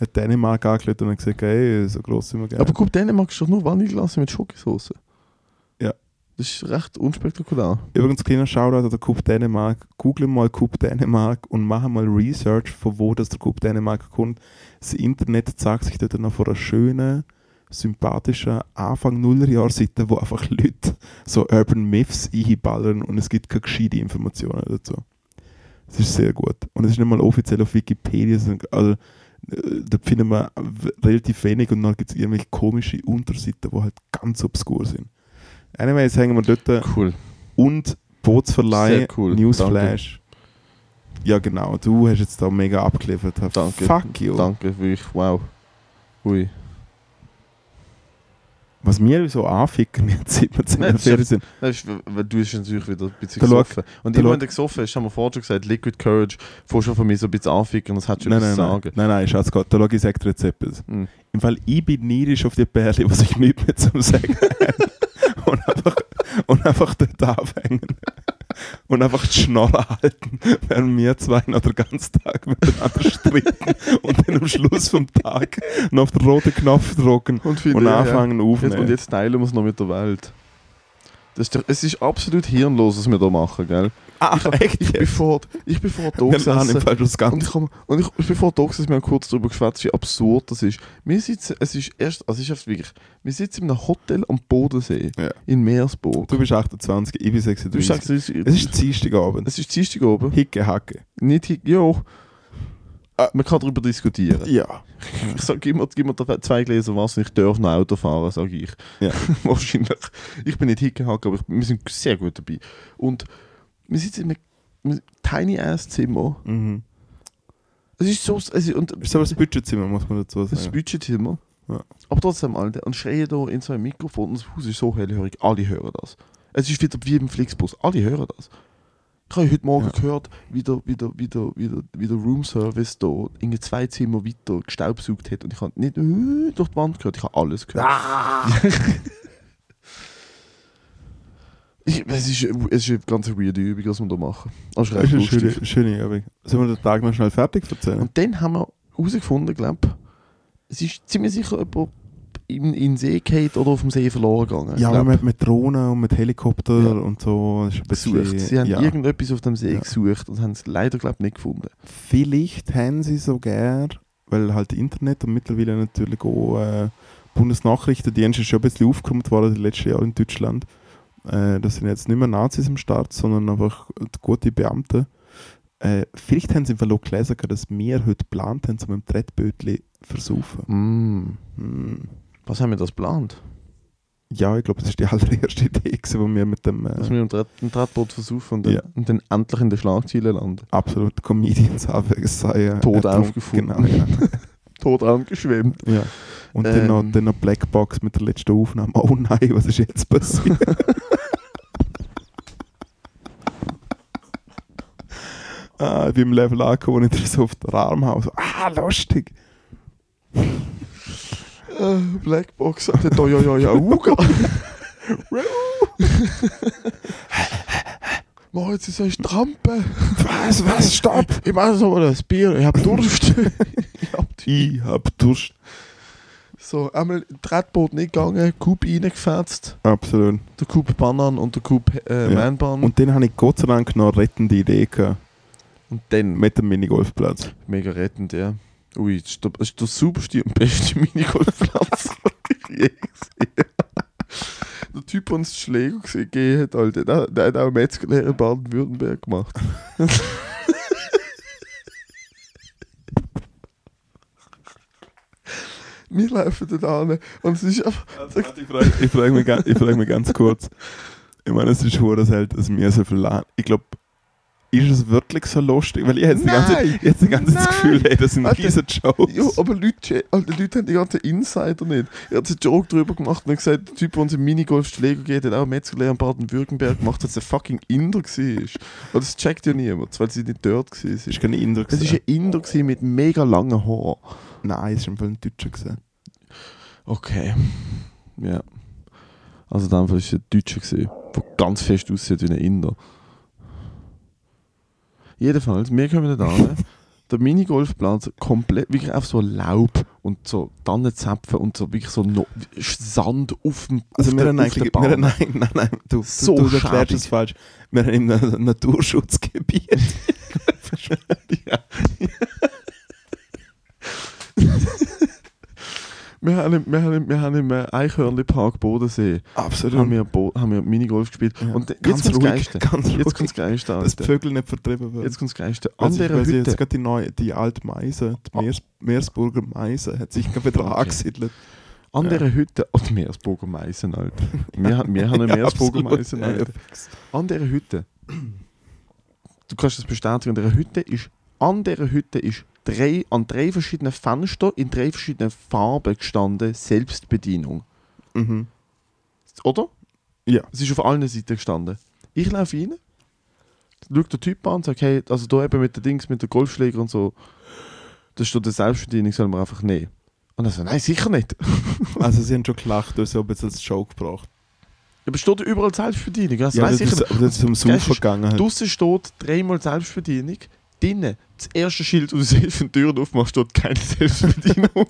Hat Dänemark angelegt und hat gesagt, hey, so gross sind wir gerne. Aber guck, Dänemark ist doch nur Vanilleglasse mit Schokosauce. Ja. Das ist recht unspektakulär. Übrigens, kleiner Shoutout an den Cup Dänemark. Google mal Cup Dänemark und mach mal Research, von wo das der Cup Dänemark kommt. Das Internet zeigt sich dort noch von einer schönen, sympathischen Anfang Nullerjahr-Seite, wo einfach Leute so Urban Myths einballern und es gibt keine gescheite Informationen dazu. Es ist sehr gut. Und es ist nicht mal offiziell auf Wikipedia, also, äh, da finden wir relativ wenig und dann gibt es irgendwelche komische Unterseiten, die halt ganz obskur sind. Anyways, hängen wir dort Cool. und Bootsverleih, cool, Newsflash. Ja genau, du hast jetzt da mega abgeliefert. Danke. Fuck you. Danke, wirklich. Wow. Ui. Was mir so anficken, wir zusammen das fertig ist- sind. Ist, weil du bist natürlich wieder ein bisschen Log- gesoffen. Und immer Log- wenn du gesoffen hast, haben wir vorher schon gesagt, Liquid Courage, vorher schon von mir so ein bisschen anficken, das hättest du Nein, nein, zu nein, sagen. nein, nein, Schatz, Gott, da schau ich sag dir jetzt etwas. Hm. Im Fall, ich bin neidisch auf die Perle, was ich nicht mehr zum Sagen habe. und, einfach, und einfach dort aufhängen. Und einfach die Schnorre halten, während wir zwei noch den ganzen Tag miteinander streiten und dann am Schluss vom Tag noch auf den roten Knopf drücken Und, und anfangen ja. aufnehmen. Jetzt, und jetzt teilen wir es noch mit der Welt. Das ist doch, es ist absolut hirnlos, was wir da machen, gell? Ach, echt? Ich bin vor, ich bin vor da gesessen. Und ich, komm, und ich, ich bin vor da gesessen, wir haben kurz darüber geschwätzt, wie absurd das ist. Wir sitzen, es ist erst, also ist wirklich, wir sitzen in einem Hotel am Bodensee, Ja. in Meersburg. Du bist 28, ich bin Du 36. sagst, es ist, es ist Dienstagabend. es ist Dienstag oben. Hicke, Hacke. Nicht, hi- ja. Man kann darüber diskutieren. Ja. Ich sag, gib mir, gib mir zwei Gläser Wasser, ich darf noch Auto fahren, sage ich. Ja. Wahrscheinlich. Ich bin nicht hingehackt, aber ich, wir sind sehr gut dabei. Und wir sitzen in einem tiny ass Zimmer. Mhm. Es ist so. Es ist, und Ist aber das Budgetzimmer, muss man dazu das sagen. Budgetzimmer. Ja. Aber trotzdem, Alter, und schreien da in so ein Mikrofon und das Haus ist so hellhörig. Alle hören das. Es ist wieder wie im Flixbus. Alle hören das. Ich habe heute Morgen Ja. gehört, wie der, wie, der, wie, der, wie, der, wie der Roomservice da in zwei Zimmer weiter gestaubsaugt hat. Und ich habe nicht äh, durch die Wand gehört, ich habe alles gehört. Ich, es, ist, es ist eine ganz weirde Übung, was wir da machen. Ist Das recht ist eine schöne, schöne Übung. Sollen wir den Tag noch schnell fertig erzählen? Und dann haben wir herausgefunden, glaube ich, es ist ziemlich sicher jemand in, in den See gefallen oder auf dem See verloren gegangen. ja, glaub. mit, mit Drohnen und mit Helikopter Ja. und so. Das ist gesucht. Sie haben ja. irgendetwas auf dem See Ja. gesucht und haben es leider, glaube ich, nicht gefunden. Vielleicht haben sie sogar, weil halt Internet und mittlerweile natürlich auch äh, Bundesnachrichtendienst ist schon ein bisschen aufgeräumt worden die letzten Jahre in Deutschland. Äh, das sind jetzt nicht mehr Nazis am Start, sondern einfach gute Beamte. Äh, vielleicht haben sie im Verlag gelesen, dass wir heute geplant haben, um im Trettbötli versaufen. Mm. Hm. Was haben wir das geplant? Ja, ich glaube, das ist die allererste Idee, gewesen, wo wir mit dem Dass äh, wir im Trat- im Tratboot versuchen und, dann- Ja. und dann endlich in den Schlagzeilen landen. absoluten Comedians haben sei äh, Tot ertrunken. aufgefunden. Genau, ja. Tot angeschwemmt. ja. Und dann, noch, Ähm. dann noch Blackbox mit der letzten Aufnahme. Oh nein, was ist jetzt passiert? ah, im Level angekommen und ich so auf den Arm habe. So, ah, lustig. Äh, Blackbox hat der ja ja ja Uga. Mach jetzt so eine Trampe. Was, was, stopp! Ich mach so mal das Bier, ich hab Durst. ich hab Ich hab Durst. so einmal Tretboot nicht gegangen, Coop reingefetzt, Absolut. der Coop Banan und der Coop äh, Ja. Und, Und dann habe ich Gott sei Dank noch eine rettende Idee gehabt. dann Mit dem Minigolfplatz. mega rettend, ja. Ui, das ist der, das ist der superste und beste Minigolfplatz, den ich je gesehen habe. Der Typ, der uns Schläger gegeben hat, Alter, der, der hat auch Metzgerlehrer in Baden-Württemberg gemacht. Wir laufen da hin und es ist einfach... Ich frage, ich mich, ich mich ganz kurz. Ich meine, es ist schon das halt, dass wir so viel Ich glaube, ist es wirklich so lustig? Weil ich ich jetzt die ganze Zeit das Nein! Gefühl, hey, das sind Alter, riesen Jokes. Ja, aber Leute, Alter, Leute haben die ganzen Insider nicht. Er hat einen Joke drüber gemacht und gesagt, der Typ, der uns im Minigolf-Schläger geht, hat auch Metzgerlehrer in Baden-Württemberg gemacht, dass er fucking Inder war. Aber das checkt ja niemand, weil sie nicht dort war. Das ist keine Inder. Es war ein Inder mit mega langen Haaren. Nein, es ist einfach ein Deutscher. Gewesen. Okay. Ja. Also in dem Fall war es ein Deutscher, der ganz fest aussieht wie ein Inder. Jedenfalls, wir kommen da an. Der Minigolfplatz komplett, wirklich auf so Laub und so Tannenzapfen und so wirklich so no Sand auf dem Also auf wir der, haben auf eigentlich, der wir Bahn. haben, nein, nein, nein, du, So du, du erklärst es falsch. Wir haben im Na- Naturschutzgebiet. ja. wir, haben, im- wir, haben, wir haben im äh, Eichhörnli-Park Bodensee Absolut. haben wir, Bo haben wir Minigolf gespielt. Ja. Und jetzt ganz kommt das ruhig, Geiste. ganz Jetzt kommt das Geiste, dass die. Vögel nicht vertrieben werden. Jetzt kommt das Geiste. An weil sie jetzt Hütte. gerade die, neue, die alte Meise, die Ah. Meers, Meersburger Meise, hat sich gerade wieder Okay. angesiedelt. An Ja. dieser Hütte. Oh, die Meersburger Meisen, Alter. Wir, haben- wir haben eine Ja, Meersburger. Meisen, Alter. An dieser Hütte. Du kannst das bestätigen. An dieser Hütte ist. An dieser Hütte ist drei, an drei verschiedenen Fenstern in drei verschiedenen Farben gestanden Selbstbedienung. Mhm. Oder? Ja. Es ist auf allen Seiten gestanden. Ich laufe rein, schaue den Typ an und sage, hey, also da eben mit den Dings, mit den Golfschläger und so, das steht der Selbstbedienung, sollen wir einfach nehmen. Und er so, nein, sicher nicht. Also sie haben schon gelacht, du hast ein bisschen als Show gebracht. Aber es steht überall Selbstbedienung. Also, Ja, nein, das sicher ist, das ist um Geilste Saufen ist, gegangen. Halt. Draussen steht dreimal Selbstbedienung. Drinnen, das erste Schild, das du siehst, wenn du die Türen aufmachst, steht keine Selbstbedienung.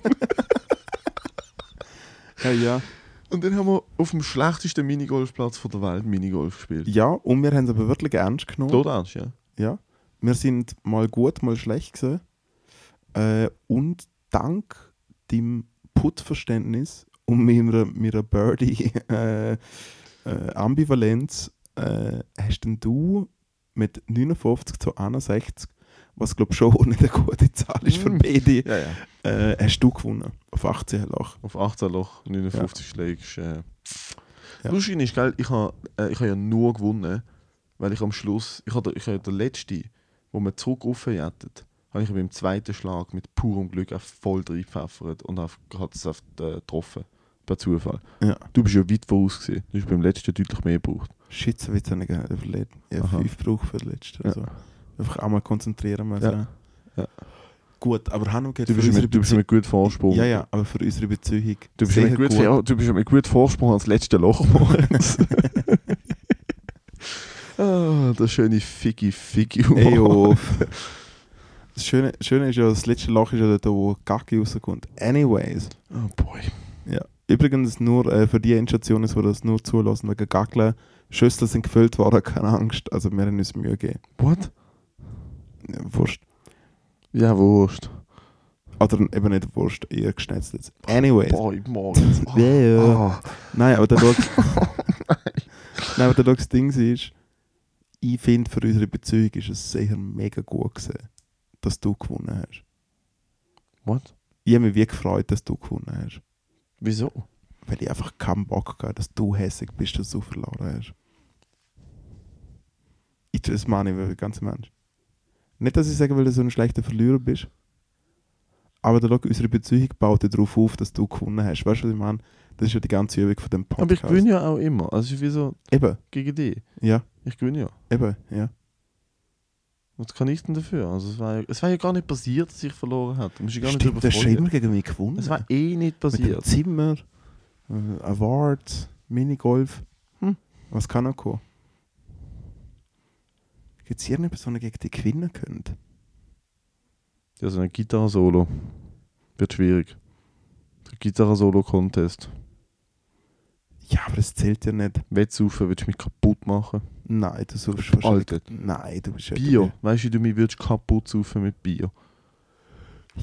Ja, ja. und dann haben wir auf dem schlechtesten Minigolfplatz von der Welt Minigolf gespielt. ja, und wir haben es aber wirklich ernst genommen. Dort ernst, ja. Ja. Wir sind mal gut, mal schlecht gewesen. Äh, und dank dem Puttverständnis und meiner, meiner Birdie äh, äh, Ambivalenz äh, hast denn du mit 59 zu 61, was glaube ich schon nicht eine gute Zahl ist für Mm. beide, Ja, ja. äh, hast du gewonnen. Auf 18 Loch. Auf 18 Loch, 59 Schläge. Ist, äh. Ja. Lustig ist, gell, ich habe äh, ich ha ja nur gewonnen, weil ich am Schluss, ich habe ich ha der letzte, wo wir zurück aufjätet, habe ich beim zweiten Schlag mit purem Glück auf voll reingepfeffert und hat es auf, äh, getroffen. Per Zufall. Ja. Du bist ja weit voraus gewesen. Du hast beim letzten deutlich mehr gebraucht. Shit, so wird es nicht gehabt. überlegt. Ja, Aha. fünf brauche für den letzten. Ja. Einfach einmal konzentrieren müssen. Ja. Ja. Gut, aber Hanno geht Du bist, mit, du bist mit gut Vorsprung. Ja, ja, aber für unsere Beziehung. Du bist, mit gut, Vor- du bist mit gut Vorsprung als letzte Loch. Ah, der schöne Figgy Figgy Ey, oh. Das Schöne, Schöne ist ja, das letzte Loch ist ja dort, wo Gacki rauskommt. Anyways. Oh boy. Ja. Übrigens nur äh, für die Installationen, die das nur zulassen wegen Gackeln. Schüsseln sind gefüllt worden, keine Angst. Also wir haben uns Mühe gegeben. What? Ja, Wurst. Ja, Wurst. Oder eben nicht Wurst, eher geschnetzelt. Anyways. Boy, morgens. Ja, ja. Ah. Nein, aber der Schau- Nein, aber der das Ding ist, ich finde, für unsere Beziehung ist es sicher mega gut gewesen, dass du gewonnen hast. What? Ich habe mich wie gefreut, dass du gewonnen hast. Wieso? Weil ich einfach keinen Bock hatte, dass du hässig bist, dass du verloren hast. Ich, das meine ich ganz im Ernst. Nicht, dass ich sagen will, dass du ein schlechter Verlierer bist. Aber der, schau, unsere Beziehung baut ja darauf auf, dass du gewonnen hast. Weißt du, was ich meine? Das ist ja die ganze Übung von dem Podcast. Aber ich gewinne ja auch immer. Also wieso Eben, gegen dich? ja, Ich gewinne ja. eben, ja. Was kann ich denn dafür? Also es war, ja, es war ja gar nicht passiert, dass ich verloren habe. Du musst dich gar nicht Stimmt, darüber hast schon freuen. immer gegen mich gewonnen. Es war eh nicht Mit dem passiert. Zimmer, äh, Award, Minigolf. Hm. Was kann noch kommen? Gibt es irgendeine Person, die gegen dich gewinnen könnte? Ja, so ein Gitarre-Solo. Wird schwierig. Gitarre-Solo-Contest. Ja, aber das zählt ja nicht. Willst du mich kaputt machen. Nein, du suchst wahrscheinlich... Alter. Nein, du bist ja... Bier. Weißt du, du mich würdest kaputt saufen mit Bier?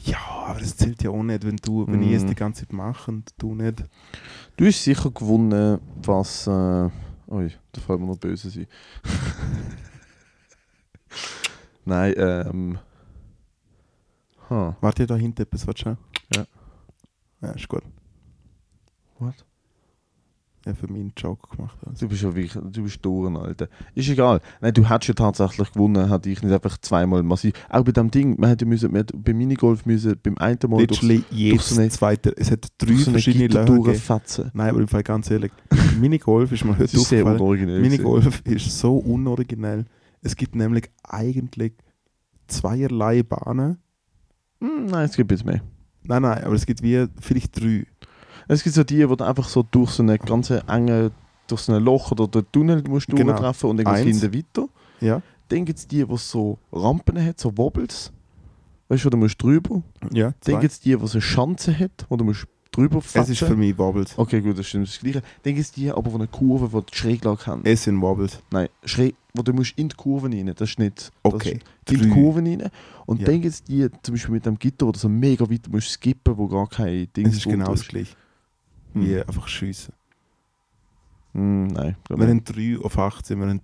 Ja, aber das zählt ja auch nicht, wenn, du, wenn ich es Mm. die ganze Zeit mache und du nicht. Du hast sicher gewonnen, was. Äh, ui, da fällt mir noch böse sein. Nein, ähm. Ha, Warte, da hinten etwas, warte schon. Ja. Ja, ist gut. what? Ja, für mich einen Joke gemacht. Also. Du bist ja wirklich, du bist durch, Alter. Ist egal. Nein, du hättest ja tatsächlich gewonnen, hätte ich nicht einfach zweimal massiv. Auch bei dem Ding, man hätte müssen, man hätte beim Minigolf müssen, beim einen Mal durch, Literally jedes so eine- zweite... Es hat drei so verschiedene Löcher durchfetzen. Nein, aber im Fall ganz ehrlich, Minigolf ist mir heute Das ist sehr aufgefallen. Minigolf ist so unoriginell. Es gibt nämlich eigentlich zweierlei Bahnen. Hm, nein, es gibt jetzt mehr. Nein, nein, aber es gibt wie vielleicht drei. Es gibt so die, wo du einfach so durch so eine ganz enge, durch so ein Loch oder den Tunnel musst Genau. durchtreffen und irgendwas Eins. hinten weiter. Ja. Dann gibt es die, die so Rampen hat, so Wobbles. Weißt du, wo du musst drüber. Ja, Dann gibt es die, die so Schanze hat, wo du musst drüber Es ist für mich Wobbles. Okay, gut, das stimmt. Das ist das Gleiche. Dann gibt es die, aber wo eine Kurve, die Schräglage haben. Es sind Wobbles. Nein, schräg, wo du musst in die Kurven rein. Das ist nicht. Okay. Ist in die Drei. Kurven rein. Und Ja. dann gibt es die, zum Beispiel mit dem Gitter, wo du so mega weit musst skippen, wo gar kein Ding Es ist genau das gleiche. Hm. Wie einfach schiessen. Hm, nein, Wir nicht. haben 3 auf 18, wir haben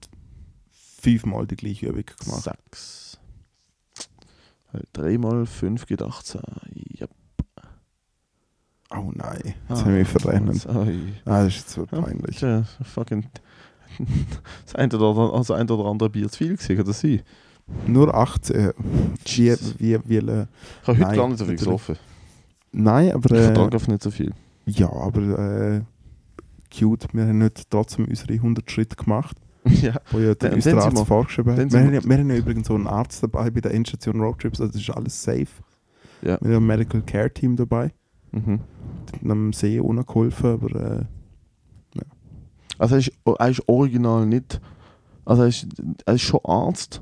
fünfmal die gleiche Übung gemacht. Sechs. Halt, Dreimal fünf gibt 18. Ja. Oh nein, jetzt habe ich mich verrennt. Oi. Ah, das ist jetzt so Ja. peinlich. Tja, fucking. Das eine oder, also ein oder andere Bier zu viel gesehen, das sein? Nur 18. Wie, Jesus. wie, wie, äh, Ich habe heute Nein, gar nicht so viel gesoffen. nein, aber. Ich Äh, vertrage einfach nicht so viel. ja, aber. Äh, cute, wir haben nicht trotzdem unsere 100 Schritte gemacht, ja. wo ja der, uns der Arzt wir- vorgeschrieben hat. Wir haben, wir- ja, wir haben ja übrigens so einen Arzt dabei bei der Endstation Roadtrips, also das ist alles safe. Ja. Wir haben ein Medical Care Team dabei, Mhm. am See ohne geholfen, aber. Äh, Also er ist, er ist original nicht. Also er ist, er ist schon Arzt,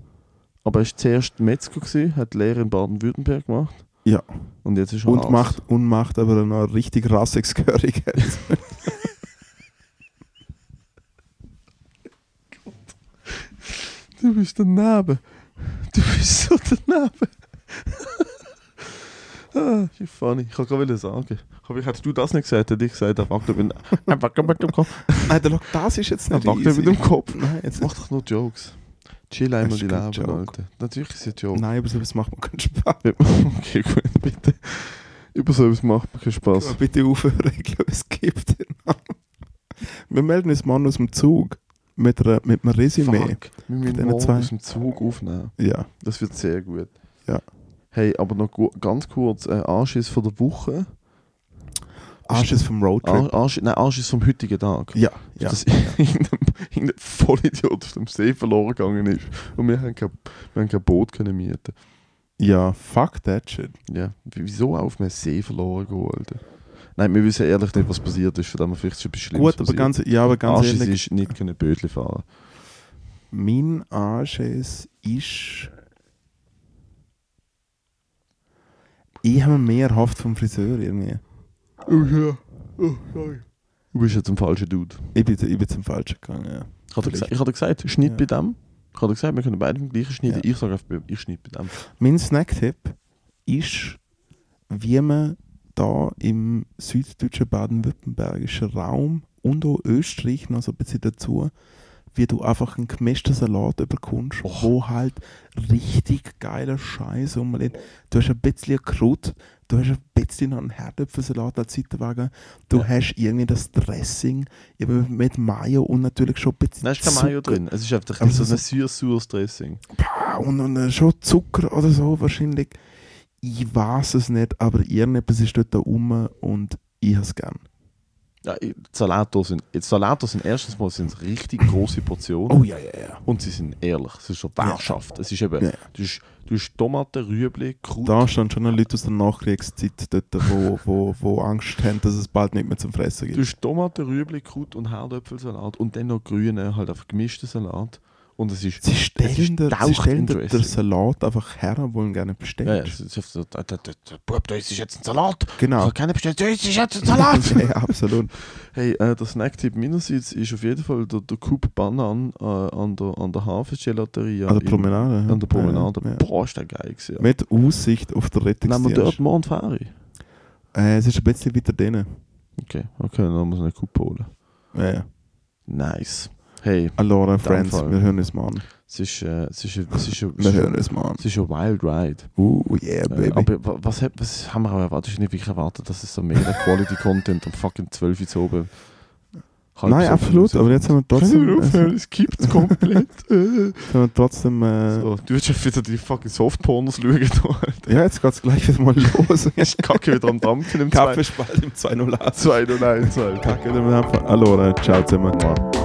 aber er ist zuerst Metzger gewesen, hat Lehre in Baden-Württemberg gemacht. Ja. Und jetzt ist er und, Arzt. macht, und macht aber noch richtig rassiges Gehörigkeit. Du bist daneben. Du bist so daneben. ah, ist funny. Ich kann gerade sagen. Aber ich hätte du das nicht gesagt, hätte ich gesagt, er wackt mit, er wackelt mit dem Kopf. Nein, der das ist jetzt Er nicht wackelt easy. mit dem Kopf. Nein, jetzt Mach doch nur Jokes. Chill einmal die Leben, Joke. Alter. Natürlich ist es ein Joke. Nein, aber sowas macht mir keinen Spaß. Okay, gut, bitte. Über so etwas macht mir keinen Spaß. Man bitte aufhören, ich glaube, es gibt den Namen. Wir melden uns morgen aus dem Zug mit, einer, mit einem Resümee. Fuck. Wir müssen zwei. aus dem Zug aufnehmen. Ja. Das wird sehr gut. Ja. Hey, aber noch ganz kurz, äh, Anschiss von der Woche. Anschiss vom Roadtrip. Anschiss, nein, Anschiss vom heutigen Tag. ja, ja. Dass irgendein, irgendein Vollidiot auf dem See verloren gegangen ist. Und wir haben kein, wir haben kein Boot können mieten. ja, fuck that shit. Ja. Wie- Wieso auf einem See verloren gehen, Alter? Nein, wir wissen ehrlich nicht, was passiert ist, von dem wir vielleicht schon etwas Schlimmes Gut, aber passiert. ganz, ja, aber ganz Anschiss ehrlich, ist nicht können Bötli fahren. mein Anschiss ist. Ich habe mehr erhofft vom Friseur irgendwie. Oh ja. Oh, sorry. Du bist jetzt ein falscher Dude. Ich bin, ich bin zum Falschen gegangen, ja. Ich hatte gesagt, ich hatte gesagt Schnitt Ja. bei dem. Ich hatte gesagt, wir können beide den gleichen schneiden. Ja. Ich sage einfach, ich schneide bei dem. Mein Snacktipp ist, wie man da im süddeutschen baden-württembergischen Raum und auch Österreich noch so ein bisschen dazu, wie du einfach einen gemischten Salat bekommst, Oh. wo halt richtig geiler Scheiß rumliegt. Du hast ein bisschen Kraut, du hast ein bisschen noch einen Herdöpfelsalat als Seitenwagen, du Ja. hast irgendwie das Dressing mit Mayo und natürlich schon ein bisschen Da ist kein Mayo drin. Es ist einfach Aber so ein süß-saures Dressing. Und, und äh, schon Zucker oder so wahrscheinlich. Ich weiß es nicht, aber irgendetwas ist dort da rum und ich habe es gern. Ja, Salatos sind, Salatos sind erstens mal sind richtig große Portionen. Oh ja, ja, ja. Und sie sind ehrlich. Es ist schon Wärschaft. Es ist eben, Ja. du, hast, du hast Tomaten, Rüebli, Kraut. Da stehen schon noch Leute aus der Nachkriegszeit dort, wo, wo, wo Angst haben, dass es bald nicht mehr zum Fressen Du gibt. hast Tomaten, Rüebli, Kraut und Herdöpfelsalat und dann noch grüne, halt einfach gemischten Salat. Und es ist. Sie stellen, der, sie stellen der, der. Salat einfach her und wollen gerne bestellen. Ja, ja, so, der, der, der, der Bub, da ist jetzt ein Salat. Ich Genau. habe keine bestellt, da ist jetzt ein Salat. ja, absolut. hey, äh, der Snacktipp meinerseits ist auf jeden Fall der, der Coop Banan äh, an der, an der Hafengelateria. An der Promenade. ja. An der Promenade. Ja, ja. Boah, ist der geil gewesen. Ja. Mit Aussicht auf den Nehmen wir Rettungsdienst. dort morgen Ferry? Äh, es ist ein bisschen weiter drinnen. Okay, okay, dann muss ich eine Coop holen. Ja, ja. Nice. Hey, Allora, Friends, Fall. wir hören uns mal an. es ist, äh, es ist, es ist, es Wir hören uns mal an. es ist ein Wild Ride. Uh, yeah, Äh, baby. aber wa- was, hat- was haben wir auch erwartet? Ich nicht wirklich erwartet, dass es so mega Quality Content am fucking 12 Uhr zu oben. Nein, so absolut, aber jetzt haben wir trotzdem, wir also, aufhören? Es es komplett. haben wir trotzdem äh, so, du willst ja wieder die fucking Softpornos schauen. Da. ja, jetzt geht es gleich wieder mal los. ist Kacke wieder am Dampfen im Kaffee spalt im 201. 201. Alter. Kacke wieder am Dampfen. Allora, ciao zusammen. Mua.